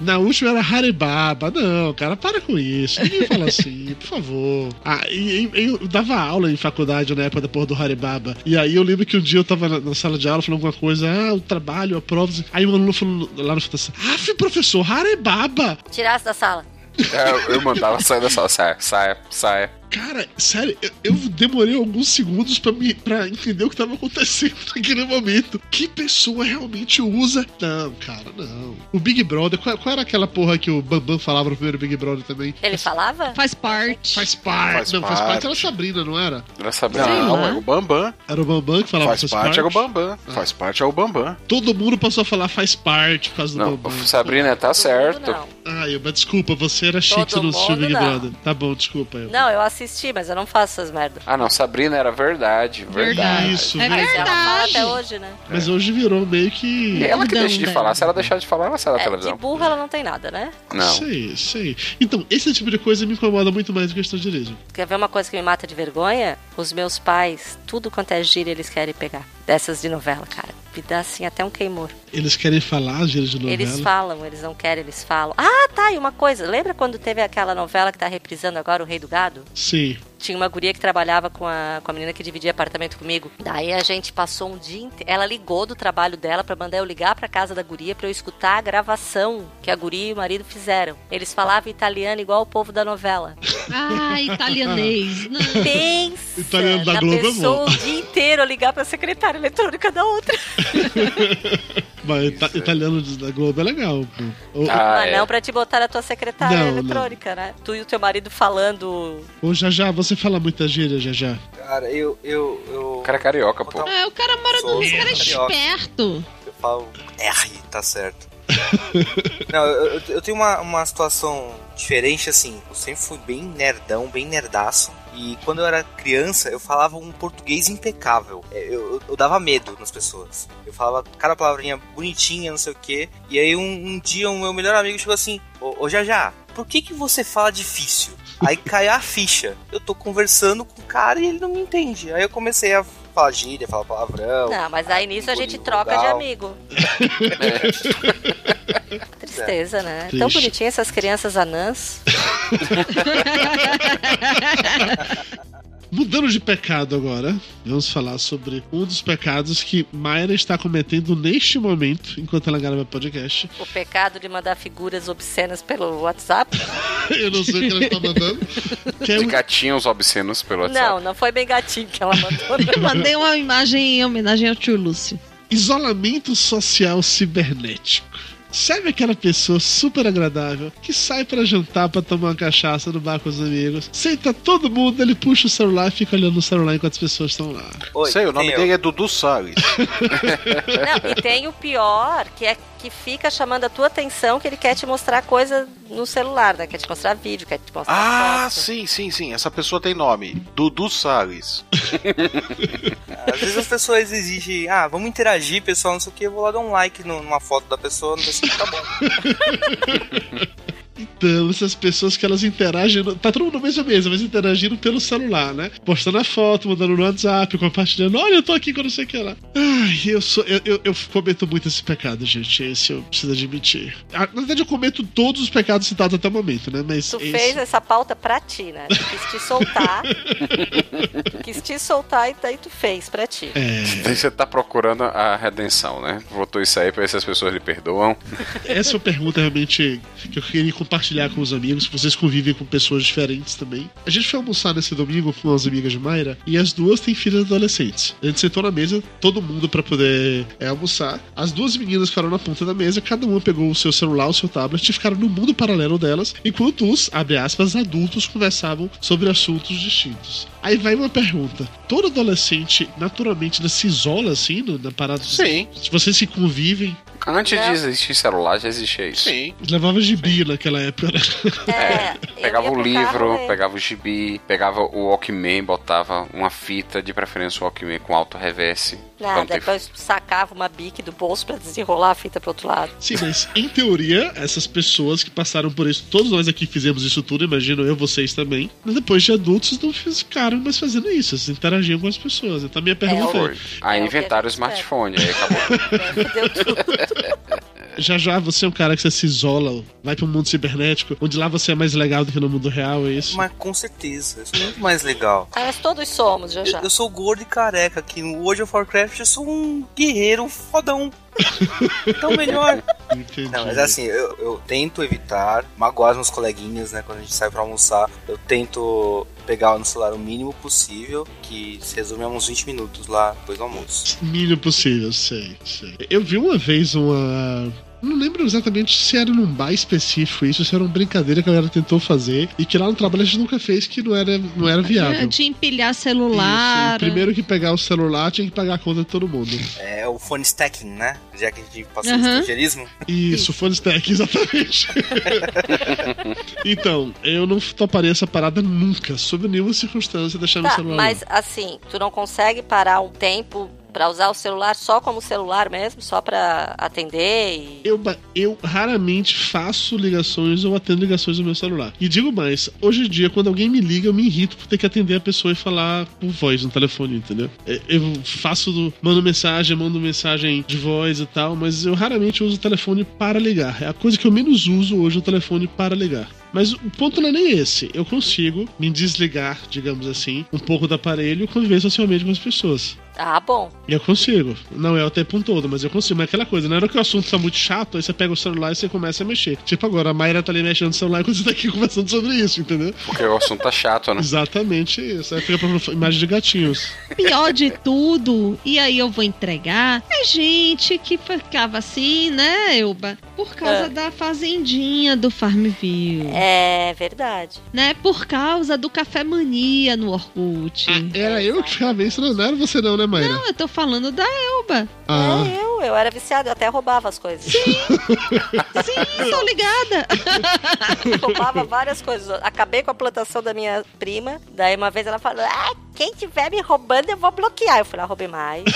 Na última era Haribaba. Não, cara, para com isso. Ninguém fala assim, por favor. Ah, e, e- eu dava aula em faculdade na época da porra do Haribaba. E aí eu lembro que um dia eu tava na, na sala de aula falando alguma coisa, ah, o trabalho, a prova. Aí um aluno falou lá no assim, ah, professor, Haribaba. Tirasse da sala. É, eu, eu mandava sair da sala. Saia, saia, saia. Cara, sério, eu, eu demorei alguns segundos pra, me, pra entender o que tava acontecendo naquele momento. Que pessoa realmente usa. Não, cara, não. O Big Brother, qual, qual era aquela porra que o Bambam falava no primeiro Big Brother também? Ele falava? Faz parte. Faz parte. Faz não, faz parte era a Sabrina, não era? Era Sabrina. Não, é o Bambam. Era o Bambam que falava Faz parte é o Bambam. Faz parte é o Bambam. Todo mundo passou a falar faz parte por causa do Não, Bambam. Sabrina, tá certo. Não. Ah, eu, mas desculpa, você era chique, você Todo não assistiu mundo Big não. Brother. Tá bom, desculpa. Eu. Não, eu assisti, mas eu não faço essas merdas. Ah, não, Sabrina era verdade. Verdade. Isso, É né? Mas ela fala verdade. até hoje, né? Mas hoje virou meio que. E ela que Não, deixa de falar. Se ela deixar de falar, ela sai da É, de televisão. burra ela não tem nada, né? Não. Sei, sei. Então, esse tipo de coisa me incomoda muito mais do que o estrangeirismo. Quer ver uma coisa que me mata de vergonha? Os meus pais, tudo quanto é gíria, eles querem pegar. Dessas de novela, cara. Me dá assim até um queimor. Eles querem falar gírias de novela. Eles falam, eles não querem, eles falam. Ah, tá, e uma coisa. Lembra quando teve aquela novela que tá reprisando agora, O Rei do Gado? Sim. Tinha uma guria que trabalhava com a, com a menina que dividia apartamento comigo. Daí a gente passou um dia inteiro. Ela ligou do trabalho dela pra mandar eu ligar pra casa da guria pra eu escutar a gravação que a guria e o marido fizeram. Eles falavam italiano igual o povo da novela. Ah, italianês. Não. Pensa! Italiano da Globo é pensou bom. o dia inteiro eu ligar pra secretária eletrônica da outra. Mas ita- italiano da Globo é legal. Ou, Ah, Mas é. não pra te botar na tua secretária Não, eletrônica, né? Tu e o teu marido falando. ou já já, você fala muita gíria, já já. Cara, eu. eu, eu O cara é carioca, pô. É, o cara mora Sou- no Rio, o cara é esperto. Eu falo R, tá certo. Não, eu, eu- eu tenho uma, uma situação diferente, assim. Eu sempre fui bem nerdão, bem nerdaço. E quando eu era criança, eu falava um português impecável. É, Eu, eu, eu dava medo nas pessoas. Eu falava cada palavrinha bonitinha, não sei o quê. E aí um, um dia o meu melhor amigo chegou assim: Ô, ô Jajá, por que, que você fala difícil? Aí caiu a ficha. Eu tô conversando com o cara e ele não me entende. Aí eu comecei a falar gíria, falar palavrão. Não, mas aí nisso a gente troca de amigo. Tristeza, né? Triste. Tão bonitinha essas crianças anãs. Mudando de pecado agora, vamos falar sobre um dos pecados que Mayra está cometendo neste momento, enquanto ela grava podcast. O pecado de mandar figuras obscenas pelo WhatsApp. Eu não sei o que ela está mandando. Que é De um- gatinhos obscenos pelo WhatsApp. Não, não foi bem gatinho que ela mandou. Eu mandei uma imagem em homenagem ao tio Lúcio. Isolamento social cibernético. Sabe aquela pessoa super agradável que sai pra jantar pra tomar uma cachaça no bar com os amigos? Senta todo mundo, ele puxa o celular e fica olhando o celular enquanto as pessoas estão lá. Oi, Sei, o nome quem dele é Dudu Salles. Não, e tem o pior, que é que fica chamando a tua atenção que ele quer te mostrar coisa no celular, né? Quer te mostrar vídeo, quer te mostrar Ah, foto. sim, sim, sim. Essa pessoa tem nome. Dudu Salles. Às vezes as pessoas exigem, ah, vamos interagir, pessoal, não sei o que, eu vou lá dar um like no- numa foto da pessoa, não sei se tá bom. Então, essas pessoas que elas interagem. no- Tá todo mundo na mesma mesa, mas interagindo pelo celular, né? Postando a foto, mandando no WhatsApp, compartilhando. Olha, eu tô aqui com não sei o que lá. Ai, eu sou. Eu, eu, eu cometo muito esse pecado, gente. Esse eu preciso admitir. Ah, Na verdade, eu cometo todos os pecados citados até o momento, né? Mas. Tu esse- fez essa pauta pra ti, né? Tu quis te soltar. quis te soltar e daí tu fez pra ti. É. Daí você tá procurando a redenção, né? Votou isso aí pra ver se as pessoas lhe perdoam. Essa é uma pergunta realmente que eu queria compartilhar com os amigos, vocês convivem com pessoas diferentes também. A gente foi almoçar nesse domingo com umas amigas de Mayra e as duas têm filhas adolescentes. A gente sentou na mesa, todo mundo pra poder é, almoçar. As duas meninas ficaram na ponta da mesa, cada uma pegou o seu celular, o seu tablet e ficaram no mundo paralelo delas, enquanto os, abre aspas, adultos conversavam sobre assuntos distintos. Aí vai uma pergunta: todo adolescente naturalmente se isola assim no- na parada? Sim. Se vocês se convivem, Antes de existir celular, já existia isso. Sim. Levava gibi naquela época, né? É, Pegava ia o livro, pegava o gibi, pegava o Walkman, botava uma fita, de preferência o Walkman com alto reverse. Nada, ter depois sacava uma bique do bolso pra desenrolar a fita pro outro lado. Sim, mas em teoria, essas pessoas que passaram por isso, todos nós aqui fizemos isso tudo, imagino eu, vocês também. Mas depois de adultos, não ficaram mais fazendo isso, eles interagiam com as pessoas. Então a minha pergunta é: Foi. Aí inventaram o smartphone, aí acabou. já já você é um cara que você se isola, vai pro mundo cibernético, onde lá você é mais legal do que no mundo real, é isso? Mas com certeza, isso é muito mais legal. Ah, mas todos somos, já já. Eu, eu sou gordo e careca aqui no World of Warcraft, eu sou um guerreiro fodão. Então melhor. Não, mas assim, eu, eu tento evitar magoar os meus coleguinhas, né? Quando a gente sai pra almoçar, eu tento pegar no celular o mínimo possível, que se resume a uns 20 minutos lá depois do almoço. Mínimo possível, sei, sei. Eu vi uma vez uma. Não lembro exatamente se era num bar específico isso, se era uma brincadeira que a galera tentou fazer e que lá no trabalho a gente nunca fez que não era, não era viável. De empilhar celular. Isso, primeiro que pegar o celular tinha que pagar a conta de todo mundo. É o phone stacking, né? Já que a gente passou o estrangeirismo. Isso, fone stack, exatamente. então, eu não toparia essa parada nunca, sob nenhuma circunstância, deixar meu Tá, celular. mas lá. assim, tu não consegue parar um tempo pra usar o celular só como celular mesmo, só pra atender e... Eu, eu raramente faço ligações ou atendo ligações no meu celular. E digo mais, hoje em dia, quando alguém me liga, eu me irrito por ter que atender a pessoa e falar por voz no telefone, entendeu? É, Eu faço, do, mando mensagem, mando mensagem de voz e tal, mas eu raramente uso o telefone para ligar. É a coisa que eu menos uso hoje, o telefone para ligar. Mas o ponto não é nem esse. Eu consigo me desligar, digamos assim, um pouco do aparelho e conviver socialmente com as pessoas. Ah, bom. Eu consigo. Não é o tempo todo, mas eu consigo. Mas aquela coisa, na hora que o assunto tá muito chato, aí você pega o celular e você começa a mexer. Tipo agora, a Mayra tá ali mexendo no celular enquanto você tá aqui conversando sobre isso, entendeu? Porque o assunto tá chato, né? Exatamente isso. Aí fica pra imagem de gatinhos. Pior de tudo, e aí eu vou entregar, é gente que ficava assim, né, Elba? Por causa É. da fazendinha do Farmville. É verdade. Né? Por causa do Café Mania no Orkut. Era eu que ficava isso, não, não era você não, né, Mayra? Não, eu tô falando da Elba. Ah. É, eu, eu era viciado, eu até roubava as coisas. Sim, tô ligada. roubava várias coisas. Acabei com a plantação da minha prima. Daí uma vez ela falou: Ah, quem tiver me roubando, eu vou bloquear. Eu falei, ah, roubei mais.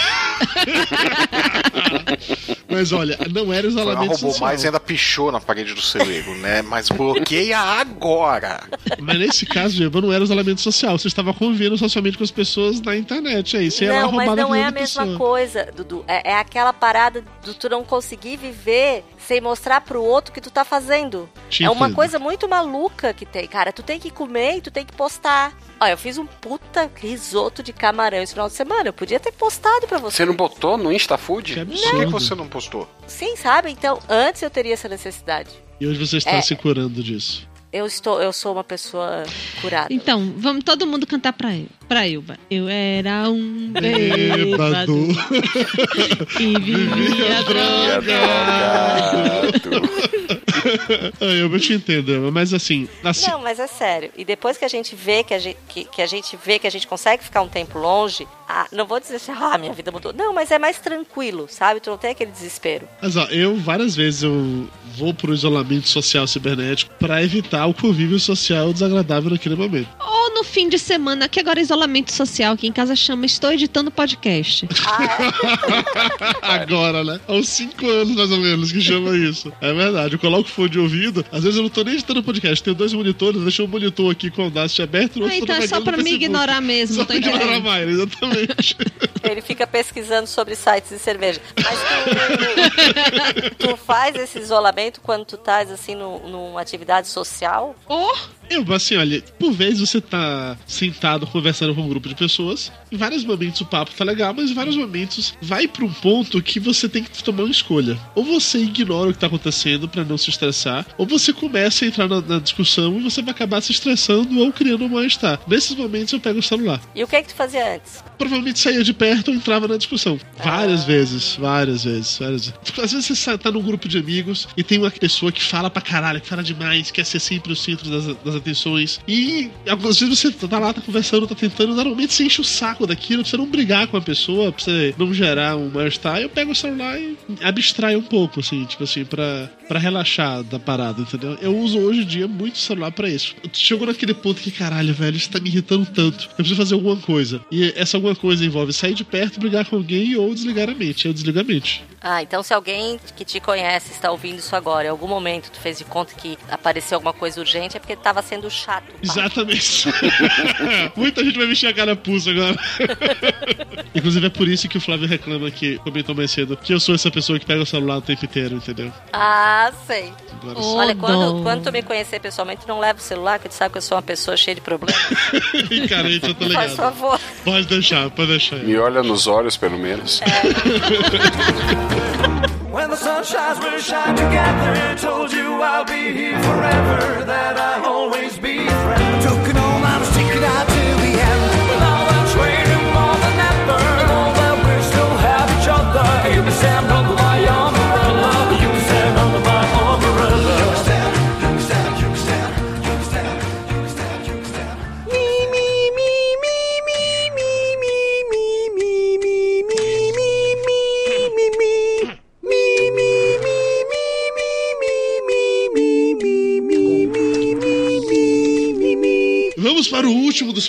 Mas olha, não era Ela isolamento roubou social. mais e ainda pichou na parede do seu ego, né? Mas bloqueia agora. Mas nesse caso, Eva, não era isolamento social. Você estava convivendo socialmente com as pessoas na internet. Aí você ia lá não, mas não é a mesma pessoa. coisa, Dudu. É, é aquela parada do tu não conseguir viver sem mostrar pro outro o que tu tá fazendo. Te é uma entendo. coisa muito maluca que tem, cara. Tu tem que comer e tu tem que postar. Ó, eu fiz um puta risoto de camarão esse final de semana. Eu podia ter postado pra você. Você não botou no InstaFood? Que Por que você não postou? Sim, sabe? Então, antes eu teria essa necessidade. E hoje você está É. se curando disso. Eu estou, eu sou uma pessoa curada. Então, vamos todo mundo cantar pra eu. Pra Elba. Eu era um Bêbado. bêbado e vivia droga. Ah, eu te entender, mas assim, assim Não, mas é sério. E depois que a gente vê que a gente, que, que a gente vê que a gente consegue ficar um tempo longe, ah, não vou dizer assim, ah, minha vida mudou. Não, mas é mais tranquilo, sabe? Tu não tem aquele desespero. Mas ó, eu várias vezes eu vou pro isolamento social cibernético pra evitar o convívio social desagradável naquele momento. Ou no no fim de semana, que agora é isolamento social, aqui em casa chama Estou Editando Podcast. Agora, né? Há uns 5 anos, mais ou menos, que chama isso. É verdade. Eu coloco fone de ouvido. Às vezes eu não tô nem editando podcast. Tenho dois monitores, deixo um monitor aqui com o Audacity aberto. o Ah, outro tô então é só pra me ignorar mesmo, Só tô pra ignorar entendendo. mais, exatamente. Ele fica pesquisando sobre sites de cerveja. Mas tu, tu faz esse isolamento quando tu estás assim no, numa atividade social? Oh! Eu, assim, olha, por vezes você tá sentado conversando com um grupo de pessoas, em vários momentos o papo tá legal, mas em vários momentos vai pra um ponto que você tem que tomar uma escolha. Ou você ignora o que tá acontecendo pra não se estressar, ou você começa a entrar na, na discussão e você vai acabar se estressando ou criando um mal-estar. Nesses momentos eu pego o celular. E o que é que tu fazia antes? Provavelmente saía de perto ou entrava na discussão. Várias vezes, várias vezes, várias vezes. Tipo, Às vezes você tá num grupo de amigos e tem uma pessoa que fala pra caralho, que fala demais, quer ser sempre o centro das, das atenções. E algumas vezes você tá lá, tá conversando, tá tentando, normalmente você enche o saco daquilo, pra você não brigar com a pessoa, pra você não gerar um mal-estar. Eu pego o celular e abstraio um pouco, assim, tipo assim, pra, pra relaxar da parada, entendeu? Eu uso hoje em dia muito o celular pra isso. Chegou naquele ponto que, caralho, velho, isso tá me irritando tanto. Eu preciso fazer alguma coisa. E essa alguma coisa envolve sair de perto, brigar com alguém ou desligar a mente. Eu desligo a mente. Ah, então se alguém que te conhece está ouvindo isso agora, em algum momento tu fez de conta que apareceu alguma coisa urgente, é porque tava sendo chato. Exatamente. Muita gente vai mexer a cara pulso agora. Inclusive é por isso que o Flávio reclama que comentou mais cedo que eu sou essa pessoa que pega o celular o tempo inteiro, entendeu? Ah, sei. Agora Olha, quando, quando tu me conhecer pessoalmente, não leva o celular, que tu sabe que eu sou uma pessoa cheia de problemas. Ih, Carente, eu tô ligado. Faz favor. Pode deixar, pode deixar. Me olha nos olhos, pelo menos. When the sun shines, we'll shine together. Told you I'll be here forever, that I'll always be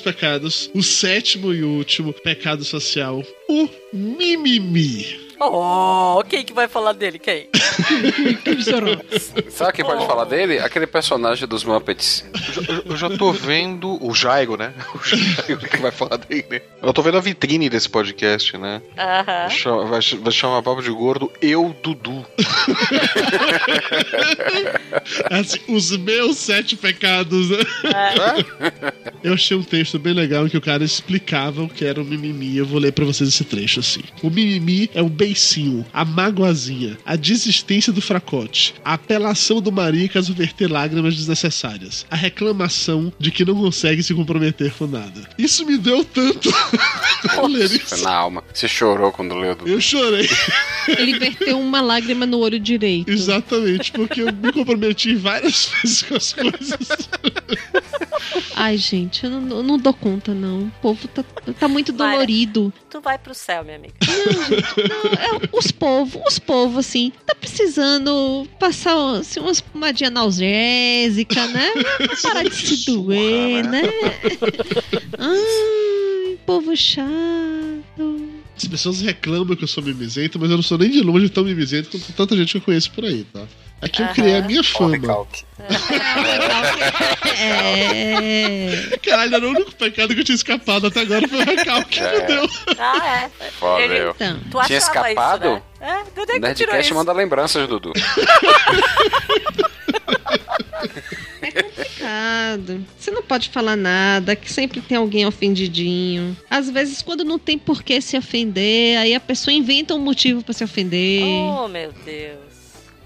pecados, o sétimo e último pecado social, o mimimi. Oh, quem que vai falar dele? Quem? Sabe quem pode falar dele? Aquele personagem dos Muppets. Eu já tô vendo o Jaigo, né? O Jaigo que vai falar dele, né? Eu tô vendo a vitrine desse podcast, né? Aham. Chama- Vai, vai chamar Papo de Gordo Eu Dudu. Assim, os meus sete pecados, né? Eu achei um texto bem legal em que o cara explicava o que era o mimimi. Eu vou ler pra vocês esse trecho assim. O mimimi é o beicinho, a magoazinha, a desistência do fracote, a apelação do marido caso verter lágrimas desnecessárias, a reclamação de que não consegue se comprometer com nada. Isso me deu tanto. ao ler Foi isso. na alma. Você chorou quando leu do. Eu chorei. Ele verteu uma lágrima no olho direito. Exatamente, porque eu me comprometi várias vezes com as coisas. Ai, gente, eu não, eu não dou conta, não. O povo tá, tá muito dolorido. Tu vai pro céu, minha amiga. É, os povos, os povos, assim, tá precisando passar assim, umas pomadinha analgésica, né? Parar de se doer, né? Ai, povo chato. As pessoas reclamam que eu sou mimizento, mas eu não sou nem de longe tão mimizento quanto tanta gente que eu conheço por aí, tá? Aqui eu criei a minha fama. É. Caralho, era o único pecado que eu tinha escapado até agora foi o recalque, É. meu Deus. Ah, é. Foda, Ele-. Então. Tu Tinha escapado? Isso, né? É, onde é que Nerdcast isso? manda lembranças, Dudu. complicado. Você não pode falar nada, que sempre tem alguém ofendidinho. Às vezes, quando não tem por que se ofender, aí a pessoa inventa um motivo pra se ofender. Oh, meu Deus.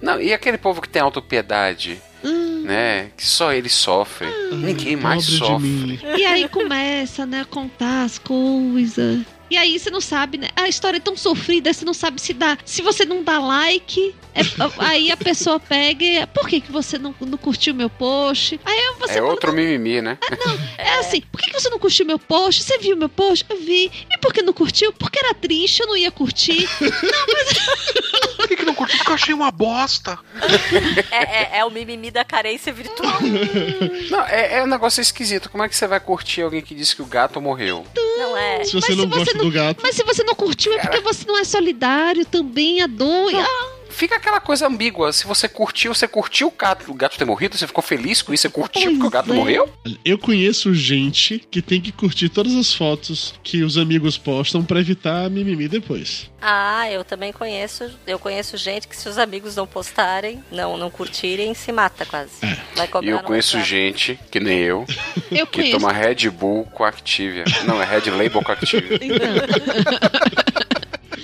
Não, e aquele povo que tem autopiedade, Hum. né? Que só ele sofre. Ninguém mais pobre sofre. E aí começa, né, a contar as coisas. E aí você não sabe, né? A história é tão sofrida, você não sabe se dá. Se você não dá like, é- aí a pessoa pega. e, Por que, que você não, não curtiu meu post? Aí você É fala, outro mimimi, né? É assim, por que que você não curtiu meu post? Você viu meu post? Eu vi. E por que não curtiu? Porque era triste, eu não ia curtir. não, mas. que, que não curti? Porque eu achei uma bosta. É, é- é o mimimi da carência virtual. Não, é, é um negócio esquisito. Como é que você vai curtir alguém que disse que o gato morreu? Não é. Se você não gosta do gato. Mas se você não curtiu, é porque você não é solidário também, a dor. Ah, Fica aquela coisa ambígua. Se você curtiu, você curtiu o gato, o gato ter morrido, você ficou feliz com isso, você curtiu porque o gato morreu? Eu conheço gente que tem que curtir todas as fotos que os amigos postam pra evitar mimimi depois. Ah, eu também conheço. Eu conheço gente que se os amigos não postarem, não, não curtirem, se mata quase. Vai cobrar E eu conheço gente, que nem eu, Eu que conheço. toma Red Bull com Activia. Não, é Red Label com Activia.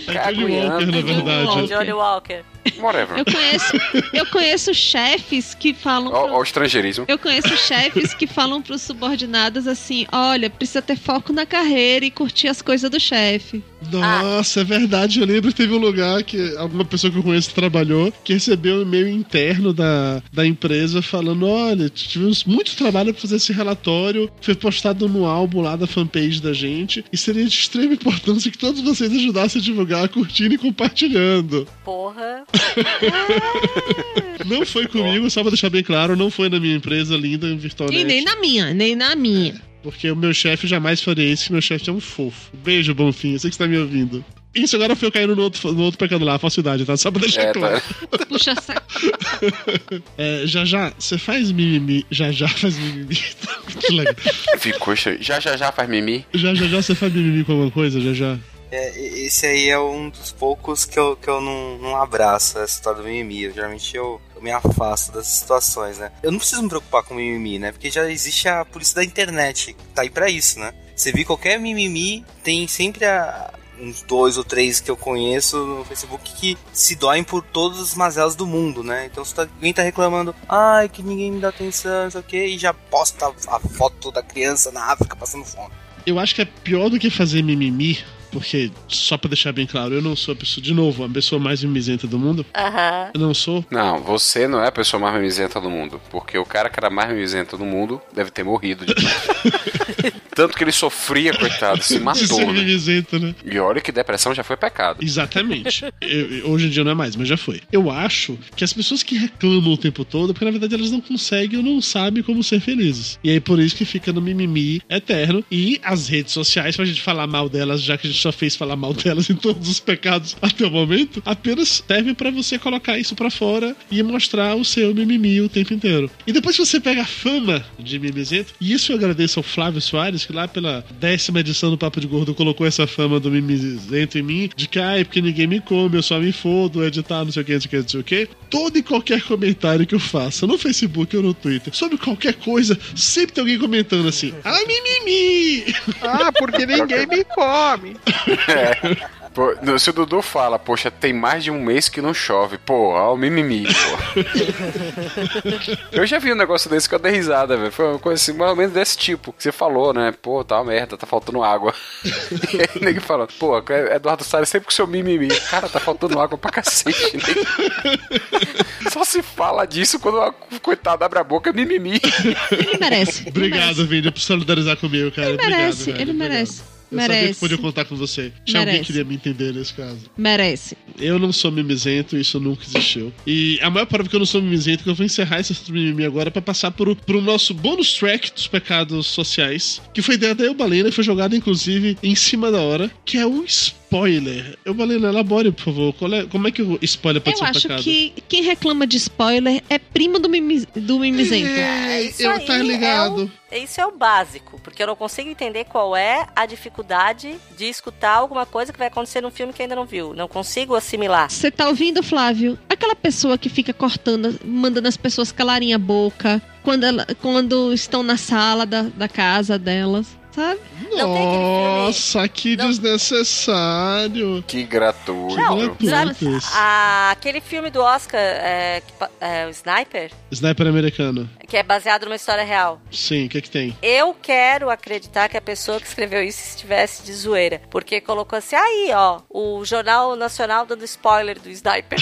É Johnny Walker, na verdade. Johnny Walker. Whatever. Eu conheço, eu conheço chefes que falam. Ó, pro- o estrangeirismo. Eu conheço chefes que falam pros subordinados assim: olha, precisa ter foco na carreira e curtir as coisas do chefe. Nossa, é verdade. Eu lembro que teve um lugar que alguma pessoa que eu conheço trabalhou que recebeu um e-mail interno da, da empresa falando: olha, tivemos muito trabalho pra fazer esse relatório. Foi postado no álbum lá da fanpage da gente. E seria de extrema importância que todos vocês ajudassem a divulgar, curtindo e compartilhando. Porra. Não foi comigo, só pra deixar bem claro, não foi na minha empresa linda Virtualnet. E nem na minha, nem na minha. Porque o meu chefe jamais faria isso, que meu chefe é um fofo. Beijo, Bonfim, eu sei que você tá me ouvindo. Isso agora foi eu caindo no outro, no outro pecado lá, a falsidade, tá? Só pra deixar É, tá. claro. Puxa saco. É, já já, você faz mimimi. Já já faz mimimi. que legal. Ficou. Já, já, já faz mimi. Já já já você faz mimimi com alguma coisa? Já já. É, esse aí é um dos poucos que eu, que eu não, não abraço, essa história do mimimi. Eu, geralmente eu, eu me afasto dessas situações, né? Eu não preciso me preocupar com mimimi, né? Porque já existe a polícia da internet. Tá aí pra isso, né? Você vê qualquer mimimi, tem sempre a- uns dois ou três que eu conheço no Facebook que se doem por todas as mazelas do mundo, né? Então se tá- alguém tá reclamando, ai, que ninguém me dá atenção, não sei o que, e já posta a foto da criança na África passando fome. Eu acho que é pior do que fazer mimimi, porque, só pra deixar bem claro, eu não sou a pessoa, de novo, a pessoa mais mimizenta do mundo. Aham. Eu não sou. Não, você não é a pessoa mais mimizenta do mundo. Porque o cara que era mais mimizenta do mundo deve ter morrido de Tanto que ele sofria, coitado, se matou, ser né? mimizento, né? E olha que depressão já foi pecado. Exatamente. Eu- hoje em dia não é mais, mas já foi. Eu acho que as pessoas que reclamam o tempo todo, é porque na verdade elas não conseguem ou não sabem como ser felizes. E aí por isso que fica no mimimi eterno. E as redes sociais, pra gente falar mal delas, já que a gente só fez falar mal delas em todos os pecados até o momento, apenas servem pra você colocar isso pra fora e mostrar o seu mimimi o tempo inteiro. E depois que você pega a fama de mimizento, e isso eu agradeço ao Flávio Soares, que lá pela décima edição do Papo de Gordo colocou essa fama do mimizento em mim, de que, ai, porque ninguém me come, eu só me fodo, editar, não sei o que, não sei o que, não sei o que. Todo e qualquer comentário que eu faça, no Facebook ou no Twitter, sobre qualquer coisa, sempre tem alguém comentando assim, ah, mimimi! Ah, porque ninguém me come. É. Pô, se o Dudu fala, poxa, tem mais de um mês que não chove, pô, ó, o mimimi, pô. Eu já vi um negócio desse que eu dei risada, velho. Foi uma coisa assim, mais ou menos desse tipo. Que você falou, né? Pô, tá uma merda, tá faltando água. E aí o nego fala, pô, Eduardo Salles sempre com seu mimimi. Cara, tá faltando água pra cacete. nego. Só se fala disso quando a coitada abre a boca, é mimimi. Ele merece. Obrigado, Vídeo, por solidarizar comigo, cara. Ele merece, Obrigado, ele obrigado. merece. Eu sabia que Merece. podia contar com você. Tinha alguém Merece. que queria me entender nesse caso. Merece. Eu não sou mimizento, isso nunca existiu. E a maior prova que eu não sou mimizento é que eu vou encerrar esse assunto mimimi agora pra passar pro, pro nosso bônus track dos pecados sociais, que foi ideia da Eubalena e foi jogado inclusive em cima da hora, que é o spoiler. Eubalena, elabore, por favor. Qual é- como é que o spoiler pode Eu ser um acho pecado? que quem reclama de spoiler é primo do, mimi, do mimizento. É, Isso eu aí tá ligado. É o, isso é o básico, porque eu não consigo entender qual é a dificuldade de escutar alguma coisa que vai acontecer num filme que ainda não viu. Não consigo assimilar. Você tá ouvindo, Flávio? Aquela pessoa que fica cortando, mandando as pessoas calarem a boca quando, ela- quando estão na sala da, da casa delas, sabe? Nossa, que desnecessário. Que gratuito. Não, sabe, Gratuitos. a- aquele filme do Oscar, é, que é, o Sniper, Sniper americano. que é baseado numa história real. Sim, o que que tem? Eu quero acreditar que a pessoa que escreveu isso estivesse de zoeira. Porque colocou assim, aí, ó, o Jornal Nacional dando spoiler do Sniper.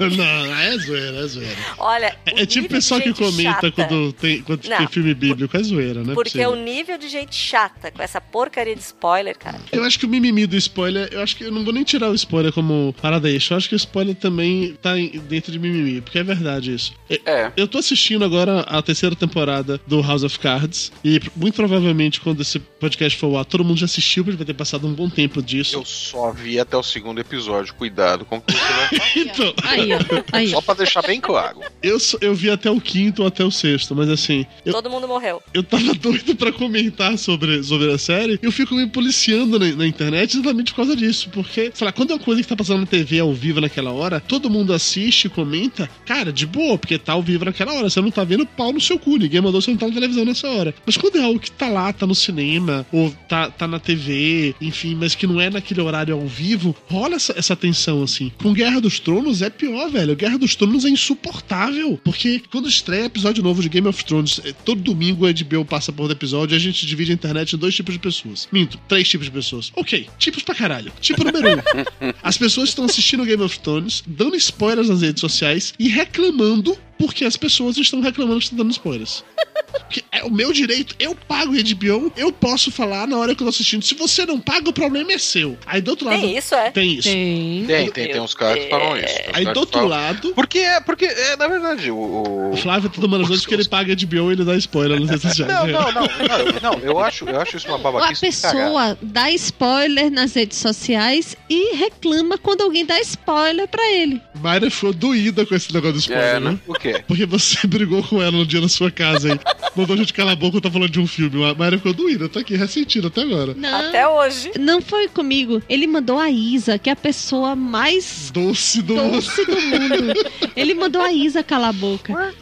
Não não, é zoeira, é zoeira. Olha, É, é tipo o pessoal que comenta quando, tem, quando Não, tem filme bíblico, é zoeira, né? Porque o nível de gente chata com essa porcaria de spoiler, cara. Eu acho que o mimimi do spoiler, eu acho que eu não vou nem tirar o spoiler como parada extra. Eu acho que o spoiler também tá dentro de mimimi, porque é verdade isso. É. Eu tô assistindo agora a terceira temporada do House of Cards e muito provavelmente quando esse podcast for ao ar, todo mundo já assistiu, porque vai ter passado um bom tempo disso. Eu só vi até o segundo episódio. Cuidado com o que você vai falar. Então, Aí, ó. Aí, Só pra deixar bem claro. eu, eu vi até o quinto ou até o sexto, mas assim, eu, Todo mundo morreu. eu tava doido pra comentar sobre, sobre a série, eu fico me policiando na, na internet exatamente por causa disso. Porque, sei lá, quando é uma coisa que tá passando na TV ao vivo naquela hora, todo mundo assiste, comenta, cara, de boa, porque tá ao vivo naquela hora. Você não tá vendo pau no seu cu, ninguém mandou você não tá na televisão nessa hora. Mas quando é algo que tá lá, tá no cinema, ou tá, tá na TV, enfim, mas que não é naquele horário ao vivo, rola essa, essa tensão, assim. Com Guerra dos Tronos é pior, velho. Guerra dos Tronos é insuportável. Porque quando estreia episódio novo de Game of Thrones, eh, todo domingo a HBO passa por episódio e a gente divide a internet em dois tipos de pessoas. Minto, três tipos de pessoas. Ok, tipos pra caralho. Tipo número um. As pessoas estão assistindo Game of Thrones, dando spoilers nas redes sociais e reclamando porque as pessoas estão reclamando que estão dando spoilers. Porque é o meu direito, eu pago HBO, eu posso falar na hora que eu tô assistindo. Se você não paga, o problema é seu. Aí do outro lado. Tem isso, é? Tem isso. Tem. Tem, tem, tem uns caras que falam isso. Aí do outro falam- lado. Porque é, porque é, na verdade, o. o- O Flávio tá tomando as porque ele paga HBO e ele dá spoiler nas redes sociais. Não, não, não, não, eu- não, eu acho, eu acho isso uma a babaquice. caralho. pessoa dá spoiler nas redes sociais e reclama quando alguém dá spoiler pra ele. Mayra ficou doída com esse negócio do spoiler, É, né? né? O quê? Porque você brigou com ela no dia na sua casa aí. Mandou a gente calar a boca e tá falando de um filme. A Mayra ficou doída, tá aqui ressentida até agora. Não, Até hoje. não foi comigo. Ele mandou a Isa, que é a pessoa mais Doce do mundo. doce do mundo. Ele mandou a Isa calar a boca.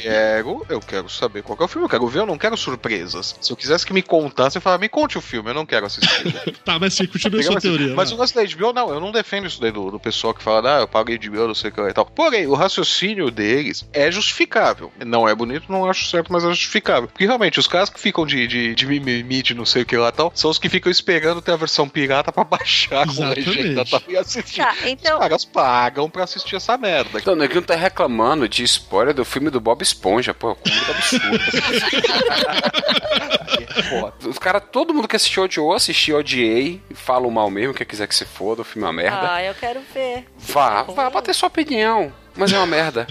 Quero, eu quero saber qual que é o filme. Eu quero ver, eu não quero surpresas. Se eu quisesse que me contasse, eu falava, me conte o filme, eu não quero assistir. Tá, mas sim, continua a sua Mas, teoria. mas o lance da HBO, não, eu não defendo isso daí do, do pessoal que fala, ah, eu pago HBO, não sei o que e tal. Porém, o raciocínio deles é justificável. Não é bonito, não acho certo, mas é justificável. Porque realmente, os caras que ficam de, de, de mimimi, de não sei o que lá tal, são os que ficam esperando ter a versão pirata pra baixar com legenda tal, e assistir. Tá, então. Os caras pagam pra assistir essa merda. Então, o neguinho tá reclamando de spoiler do filme do Bob Esponja. Pô, como muito absurdo. Os caras, todo mundo que assistiu odiou, assisti, odiei, falam mal mesmo, quem quiser que se foda, o filme é uma merda. Ah, eu quero ver. Vá, vá bater sua opinião. Mas é uma merda.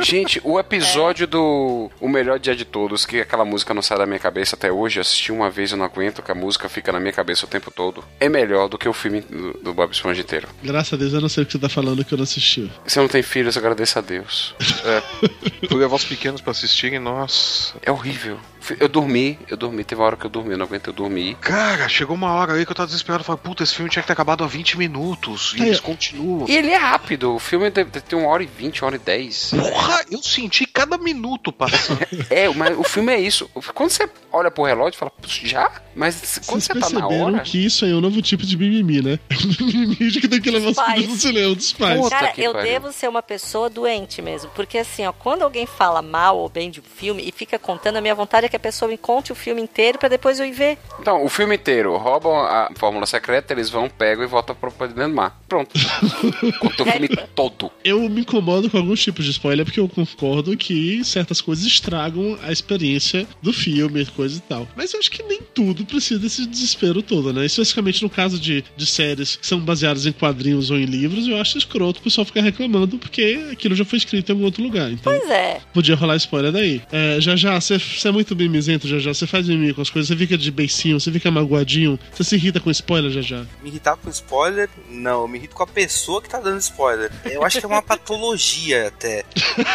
Gente, o episódio do O Melhor Dia de Todos, que aquela música não sai da minha cabeça até hoje, eu assisti uma vez, eu não aguento, que a música fica na minha cabeça o tempo todo, é melhor do que o filme do, do Bob Esponja inteiro. Graças a Deus, eu não sei o que você tá falando que eu não assisti. Se eu não tenho filhos, agradeço a Deus. É. Fui levar os pequenos pra assistirem, nossa. É horrível. Eu dormi, eu dormi, teve uma hora que eu dormi, eu não aguento, eu dormi. Cara, chegou uma hora aí que eu tava desesperado. Falei, puta, esse filme tinha que ter acabado há 20 minutos. E Aí, eles continuam. E ele é rápido, o filme deve ter uma hora e vinte, uma hora e dez. Porra, eu senti cada minuto passando. É, mas o filme é isso. Quando você olha pro relógio e fala, "Putz, já? Mas quando Vocês você tá na perceberam hora. que isso aí é um novo tipo de mimimi, né? mimimi de que tem que levar os filhos no cinema dos pais. Puta Cara, eu pariu. devo ser uma pessoa doente mesmo. Porque assim, ó, quando alguém fala mal ou bem de um filme e fica contando, a minha vontade é que a pessoa me conte o filme inteiro pra depois eu ir ver. Então, o filme inteiro, roubam a fórmula secreta, eles vão, pegam e voltam pra pra dentro do mar. Pronto. Conta o filme todo. Eu me incomodo com alguns tipos de spoiler porque eu concordo que certas coisas estragam a experiência do filme, coisa e tal. Mas eu acho que nem tudo precisa desse desespero todo, né? Especificamente no caso de, de séries que são baseadas em quadrinhos ou em livros, eu acho escroto o pessoal ficar reclamando porque aquilo já foi escrito em algum outro lugar. Então Pois é. podia rolar spoiler daí. É, já já, você é muito mimizento, já já. Você faz mimimi com as coisas, você fica de beicinho, você fica magoadinho, você se irrita com spoiler, já já. Me irritar com spoiler? Não, eu me irrito com a pessoa que tá dando spoiler. Eu acho que é uma patologia até.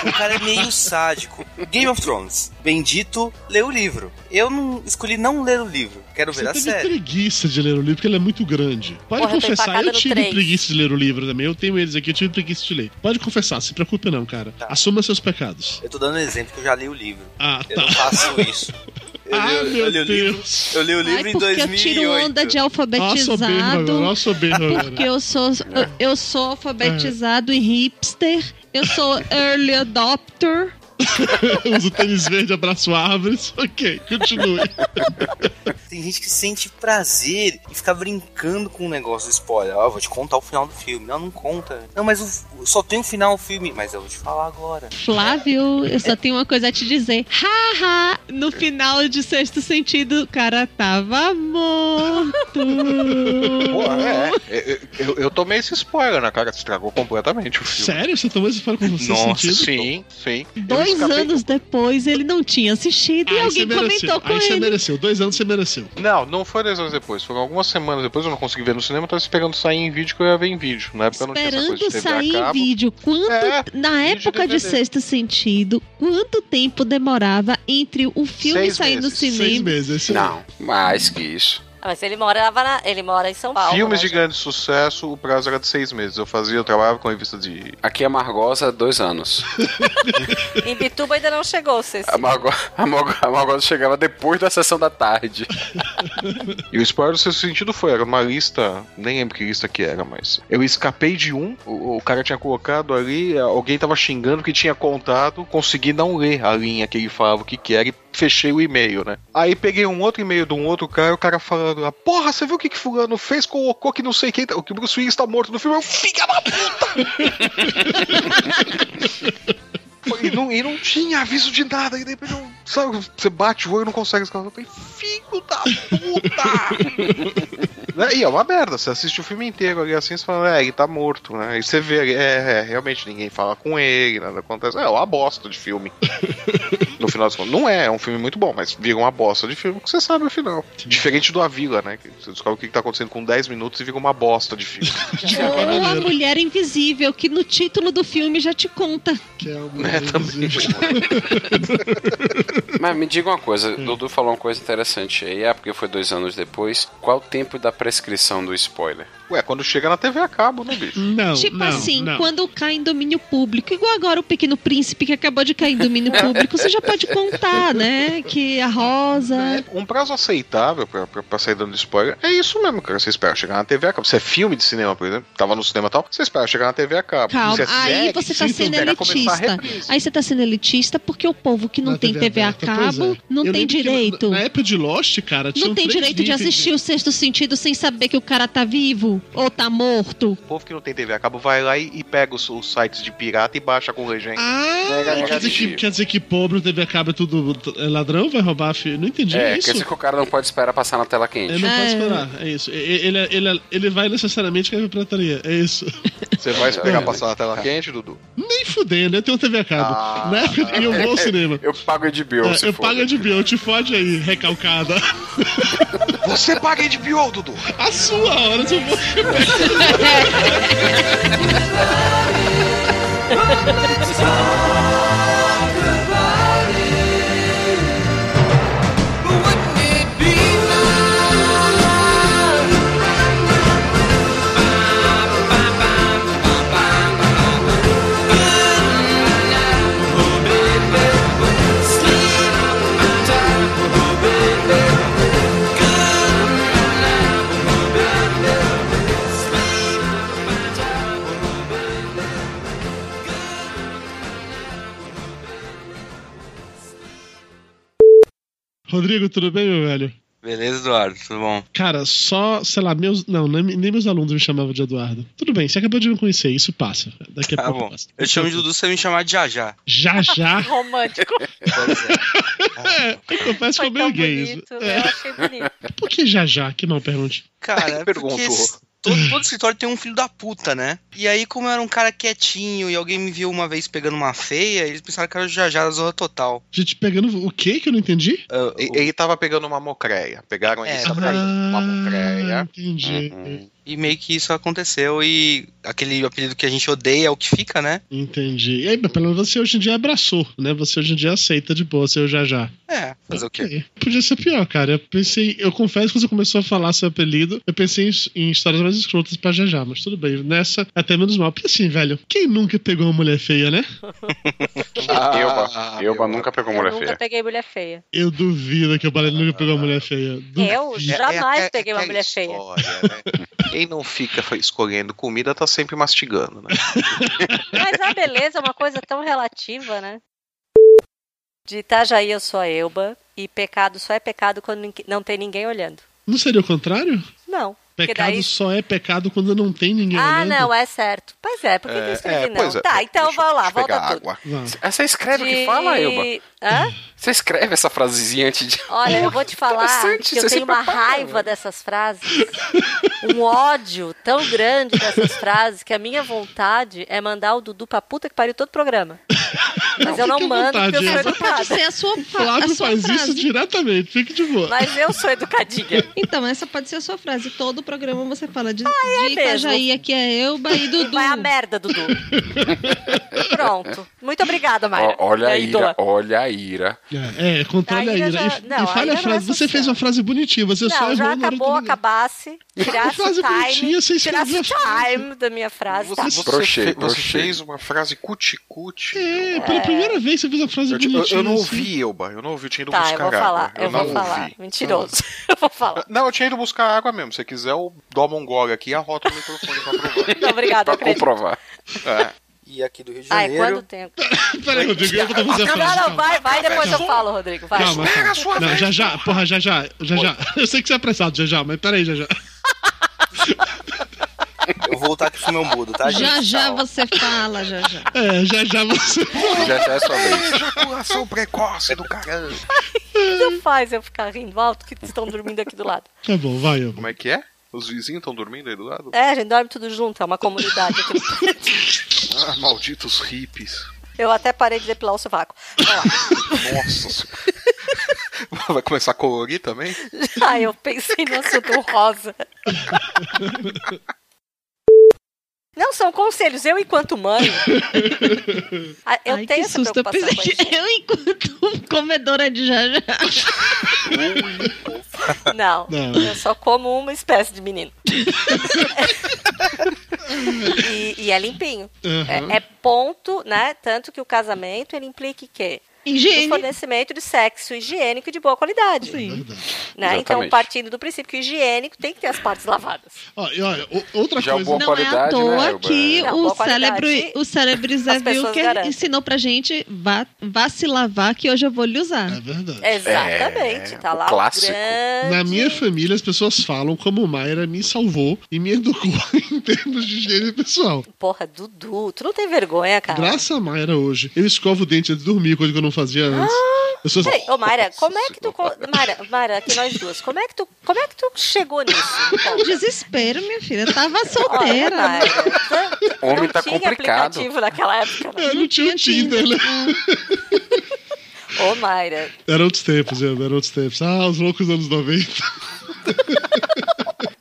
O cara é meio sádico. Game of Thrones. Bendito, lê o livro. Eu não escolhi não ler o livro. Quero ver Você a série. preguiça de ler o livro porque ele é muito grande. Pode Porra, eu confessar, eu tive três. preguiça de ler o livro também. Eu tenho eles aqui, eu tive preguiça de ler. Pode confessar, se preocupe não, cara. Tá. Assuma seus pecados. Eu tô dando um exemplo que eu já li o livro. Ah, Eu tá. não faço isso. Eu, Ah, li, meu eu li o livro. Deus. Eu li o livro Ai, em porque eu 2008. tiro onda de alfabetizado. ó, soberbo agora. Porque eu sou, eu, eu sou alfabetizado e hipster. Eu sou early adopter. Usa o tênis verde, abraço árvores. Ok, continue. Tem gente que sente prazer em ficar brincando com o negócio do spoiler. Ó, vou te contar o final do filme. Não, não conta. Não, mas o- só tem o final do filme. Mas eu vou te falar agora. Flávio, eu só tenho uma coisa a te dizer. Haha! No final de sexto sentido, o cara tava morto. Pô, é, é, eu, eu tomei esse spoiler, né, cara? Estragou completamente o filme. Sério? Você tomou esse fora com você Nossa, sentido? sim, sim. Eu Dois anos depois, ele não tinha assistido e Aí alguém você comentou com Aí você ele. mereceu. Dois anos você mereceu. Não, não foi dois anos depois. Foram algumas semanas depois. Eu não consegui ver no cinema. Eu tava esperando sair em vídeo que eu ia ver em vídeo. Na época eu não tinha essa coisa Esperando de TV a sair em vídeo. Quanto, É, na época de DVD. sexto sentido, quanto tempo demorava entre o filme Seis sair no meses. cinema? Não, mais que isso. Ah, Mas ele morava na, ele mora em São Paulo. Filmes né, de grande sucesso, o prazo era de seis meses. Eu fazia, eu trabalhava com revista de. Aqui é Margosa, dois anos. Em Bituba ainda não chegou, Ceci. A Margosa, a Margo- a Margosa chegava depois da sessão da tarde. E o spoiler do seu sentido foi, era uma lista, nem lembro que lista que era, mas eu escapei de um, o, o cara tinha colocado ali, alguém tava xingando que tinha contado, consegui não ler a linha que ele falava o que que era e fechei o e-mail, né? Aí peguei um outro e-mail de um outro cara, o cara falando lá, porra, você viu o que que fulano fez? Colocou que não sei quem, tá- que o Bruce Willis tá morto no filme, eu, fica da E não, e não tinha aviso de nada. E de repente, eu- sabe, você bate o olho e não consegue escalar. Filho da puta! Né? E é uma merda. Você assiste o filme inteiro ali assim, você fala, é, ele tá morto, né? E você vê ali, é, é, realmente ninguém fala com ele, nada acontece. É uma bosta de filme. no final das contas. Não é, é um filme muito bom, mas vira uma bosta de filme que você sabe o final. Diferente do A Vila, né? Que você descobre o que tá acontecendo com 10 minutos e vira uma bosta de filme. Ou a mulher invisível, que no título do filme já te conta. Que é É, também. Mas me diga uma coisa, Dudu falou uma coisa interessante aí, é porque foi dois anos depois. Qual o tempo da prescrição do spoiler? Ué, quando chega na TV a cabo, né, bicho? Não, tipo assim, quando cai em domínio público, igual agora o Pequeno Príncipe que acabou de cair em domínio público, você já pode contar, né? Que a Rosa. Um prazo aceitável pra, pra, pra sair dando spoiler é isso mesmo, cara. Você espera chegar na TV a cabo. Se é filme de cinema, por exemplo, tava no cinema e tal, você espera chegar na TV a cabo. Calma, é aí série, você tá sendo a elitista. Aí você tá sendo elitista porque o povo que não Na tem TV TV a aberta, pois cabo é. não Eu tem direito. Na época de Lost, cara, Não tem direito de assistir o sexto sentido sem saber que o cara tá vivo ou tá morto. O povo que não tem TV a cabo vai lá e, e pega os, os sites de pirata e baixa com legenda. Ah, quer dizer, que, quer dizer que pobre TV a cabo é tudo é ladrão? Vai roubar filho? Não entendi é, isso. quer dizer que o cara não pode esperar passar na tela quente. Ele não pode esperar, é isso. E- Ele, ele, ele vai necessariamente cair pra pirataria, é isso. Você vai esperar É. passar na tela quente, Dudu? Nem fudendo, eu tenho TV a cabo. Ah. Época que eu vou ao cinema. Eu pago de bill, É, se eu for. pago de bill, te fode aí, recalcada. Você paga de bill, Dudu! A sua hora, se eu vou. Rodrigo, tudo bem, meu velho? Beleza, Eduardo, tudo bom? Cara, só, sei lá, meus. Não, nem, nem meus alunos me chamavam de Eduardo. Tudo bem, você acabou de me conhecer, isso passa. Daqui a Tá pouco bom. passa. Eu te chamo de Dudu, você me chamar de Jajá. Já já. Romântico. É, eu confesso que foi meio gay isso. Bonito, É. Eu achei bonito. Por que já já? Que não, pergunte. Cara, é porque Perguntou. Todo, todo escritório tem um filho da puta, né? E aí, como eu era um cara quietinho e alguém me viu uma vez pegando uma feia, eles pensaram que era o Jajá da Zorra Total. Gente, pegando o quê que eu não entendi? E- Ele tava pegando uma mocreia. Pegaram ele É, só pra isso. Uma mocreia. Ah, Entendi. Uhum. E meio que isso aconteceu e aquele apelido que a gente odeia é o que fica, né? Entendi. E aí, mas pelo menos você hoje em dia abraçou, né? Você hoje em dia aceita de boa ser o já já. É, fazer o quê? Podia ser pior, cara. Eu pensei, eu confesso que quando você começou a falar seu apelido, eu pensei em, em histórias mais escrotas pra já já, mas tudo bem. Nessa, até menos mal. Porque assim, velho, quem nunca pegou uma mulher feia, né? Ah, Elba, Elba nunca pegou Eu mulher nunca feia. peguei mulher feia. Eu duvido que o Balé nunca pegou uma mulher feia. Eu Duvido. jamais é- é peguei uma aquela mulher feia. história, né? Quem não fica escolhendo comida tá sempre mastigando, né? Mas a beleza é uma coisa tão relativa, né? De Itajaí eu sou a Elba. E pecado só é pecado quando não tem ninguém olhando. Não seria o contrário? Não. Pecado daí... só é pecado quando não tem ninguém Ah, olhando. não, é certo. Pois é, por que, que eu É, escrevi é, não? pois é. Tá, então vamos lá, Deixa eu volta pegar tudo. água. Você escreve o que De- fala, Elba? Hã? Você escreve essa frasezinha antes de. Olha, eu vou te falar que eu tenho uma prepara, raiva né? dessas frases, um ódio tão grande dessas frases que a minha vontade é mandar o Dudu pra puta que pariu todo o programa. Mas eu não fique à mando porque eu vontade, sou essa educada. Pode ser a sua, fa- a Flávio sua faz frase. isso diretamente, fique de boa. Mas eu sou educadinha. Então, essa pode ser a sua frase. Todo o programa você fala de, é de Itajaí, mesmo. aqui é Elba e E Dudu. vai a merda, Dudu. Pronto. Muito obrigada, Mayra. Ó, olha a ira, olha a ira. É, é controle A a ira já- E, não, e fale a a frase. é Você fez uma frase bonitinha, você só Não, errou já acabou, acabasse. Tirasse frase o time. bonitinha, você Tirasse escreveu o time da minha frase. Você, Tá. você, fe- fez uma frase cuti-cuti. É, pela primeira vez você fez uma frase Eu, eu- bonitinha. eu não assim. ouvi, Elba. Eu não ouvi, eu tinha ido Tá, eu buscar vou água. falar. Eu, vou não falar. Mentiroso. Eu vou falar. Não, eu tinha ido buscar água mesmo. Se você quiser, eu dou um gole aqui e arroto o microfone pra provar. Não, obrigada, eu Pra acredito. comprovar. É. E aqui do Rio de Ai, Janeiro. quando tem. Peraí, Rodrigo, eu vou fazer a Não, frase. não, calma. vai, vai, depois eu falo, Rodrigo. Vai. Calma, calma. Não, já já, porra, já já, já já. Eu sei que você é apressado, já já, mas peraí, já já. Eu vou voltar aqui pro meu mudo, tá, gente? Já já Tchau. você fala, já já. É, já já você. Já já é sua vez. Ejaculação precoce do caramba. Não faz eu ficar rindo alto que estão dormindo aqui do lado. Tá bom, vai, eu. Como é que é? Os vizinhos estão dormindo aí do lado? É, a gente dorme tudo junto, é uma comunidade aqui. Ah, malditos hippies. Eu até parei de depilar o sovaco. Nossa senhora. Vai começar a colorir também? Ah, eu pensei no assunto rosa. Não, são conselhos. Eu, enquanto mãe, ah, eu Ai, tenho que essa susto. Eu preocupação que eu, enquanto comedora de já já. Não, Não. eu só como uma espécie de menino. e, e é limpinho. Uhum. É, é ponto, né? Tanto que o casamento ele implica que Higiene. o fornecimento de sexo higiênico e de boa qualidade. Sim. Né? Então, partindo do princípio que o higiênico tem que ter as partes lavadas. E olha, o- outra Já o coisa. Não é à qualidade, toa né, que Não, o célebre, o célebre Zé Wilker ensinou pra gente vá, vá se lavar que hoje eu vou lhe usar. É verdade. Exatamente. É, tá o lá clássico. grande... Na minha família, as pessoas falam como Mayra me salvou e me educou em termos de higiene pessoal. Porra, Dudu, tu não tem vergonha, cara? Graças a Mayra hoje. Eu escovo o dente antes de dormir, coisa que eu não fazia antes. Sou... Peraí, ô Mayra, como é que tu. Mayra, Mayra, aqui nós duas, como é que tu, como é que tu chegou nisso? Me conta. Desespero, minha filha. Eu tava Olha, solteira. Mayra, tu- tu Homem não tá tinha complicado. aplicativo naquela época. né? Eu não tinha o Tinder, né? Ô, Mayra, Eram outros tempos, eram outros tempos. Ah, os loucos anos 90.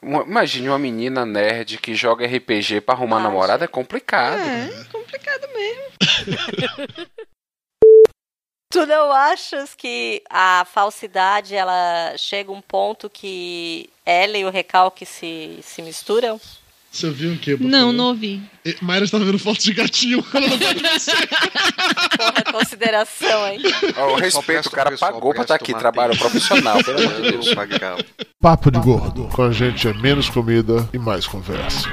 Uma- Imagine uma menina nerd que joga RPG pra arrumar Ah, namorada, é complicado. É, complicado mesmo. tu não achas que a falsidade ela chega a um ponto que ela e o recalque se, se misturam? Você viu o quê? Não, não ouvi. E- Mayra estava vendo fotos de gatinho. Ela não pode ver. Porra, consideração, hein? Ó, o respeito, o cara pagou pra estar aqui, trabalho profissional, pelo amor de Deus. Papo de gordo. Com a gente é menos comida e mais conversa.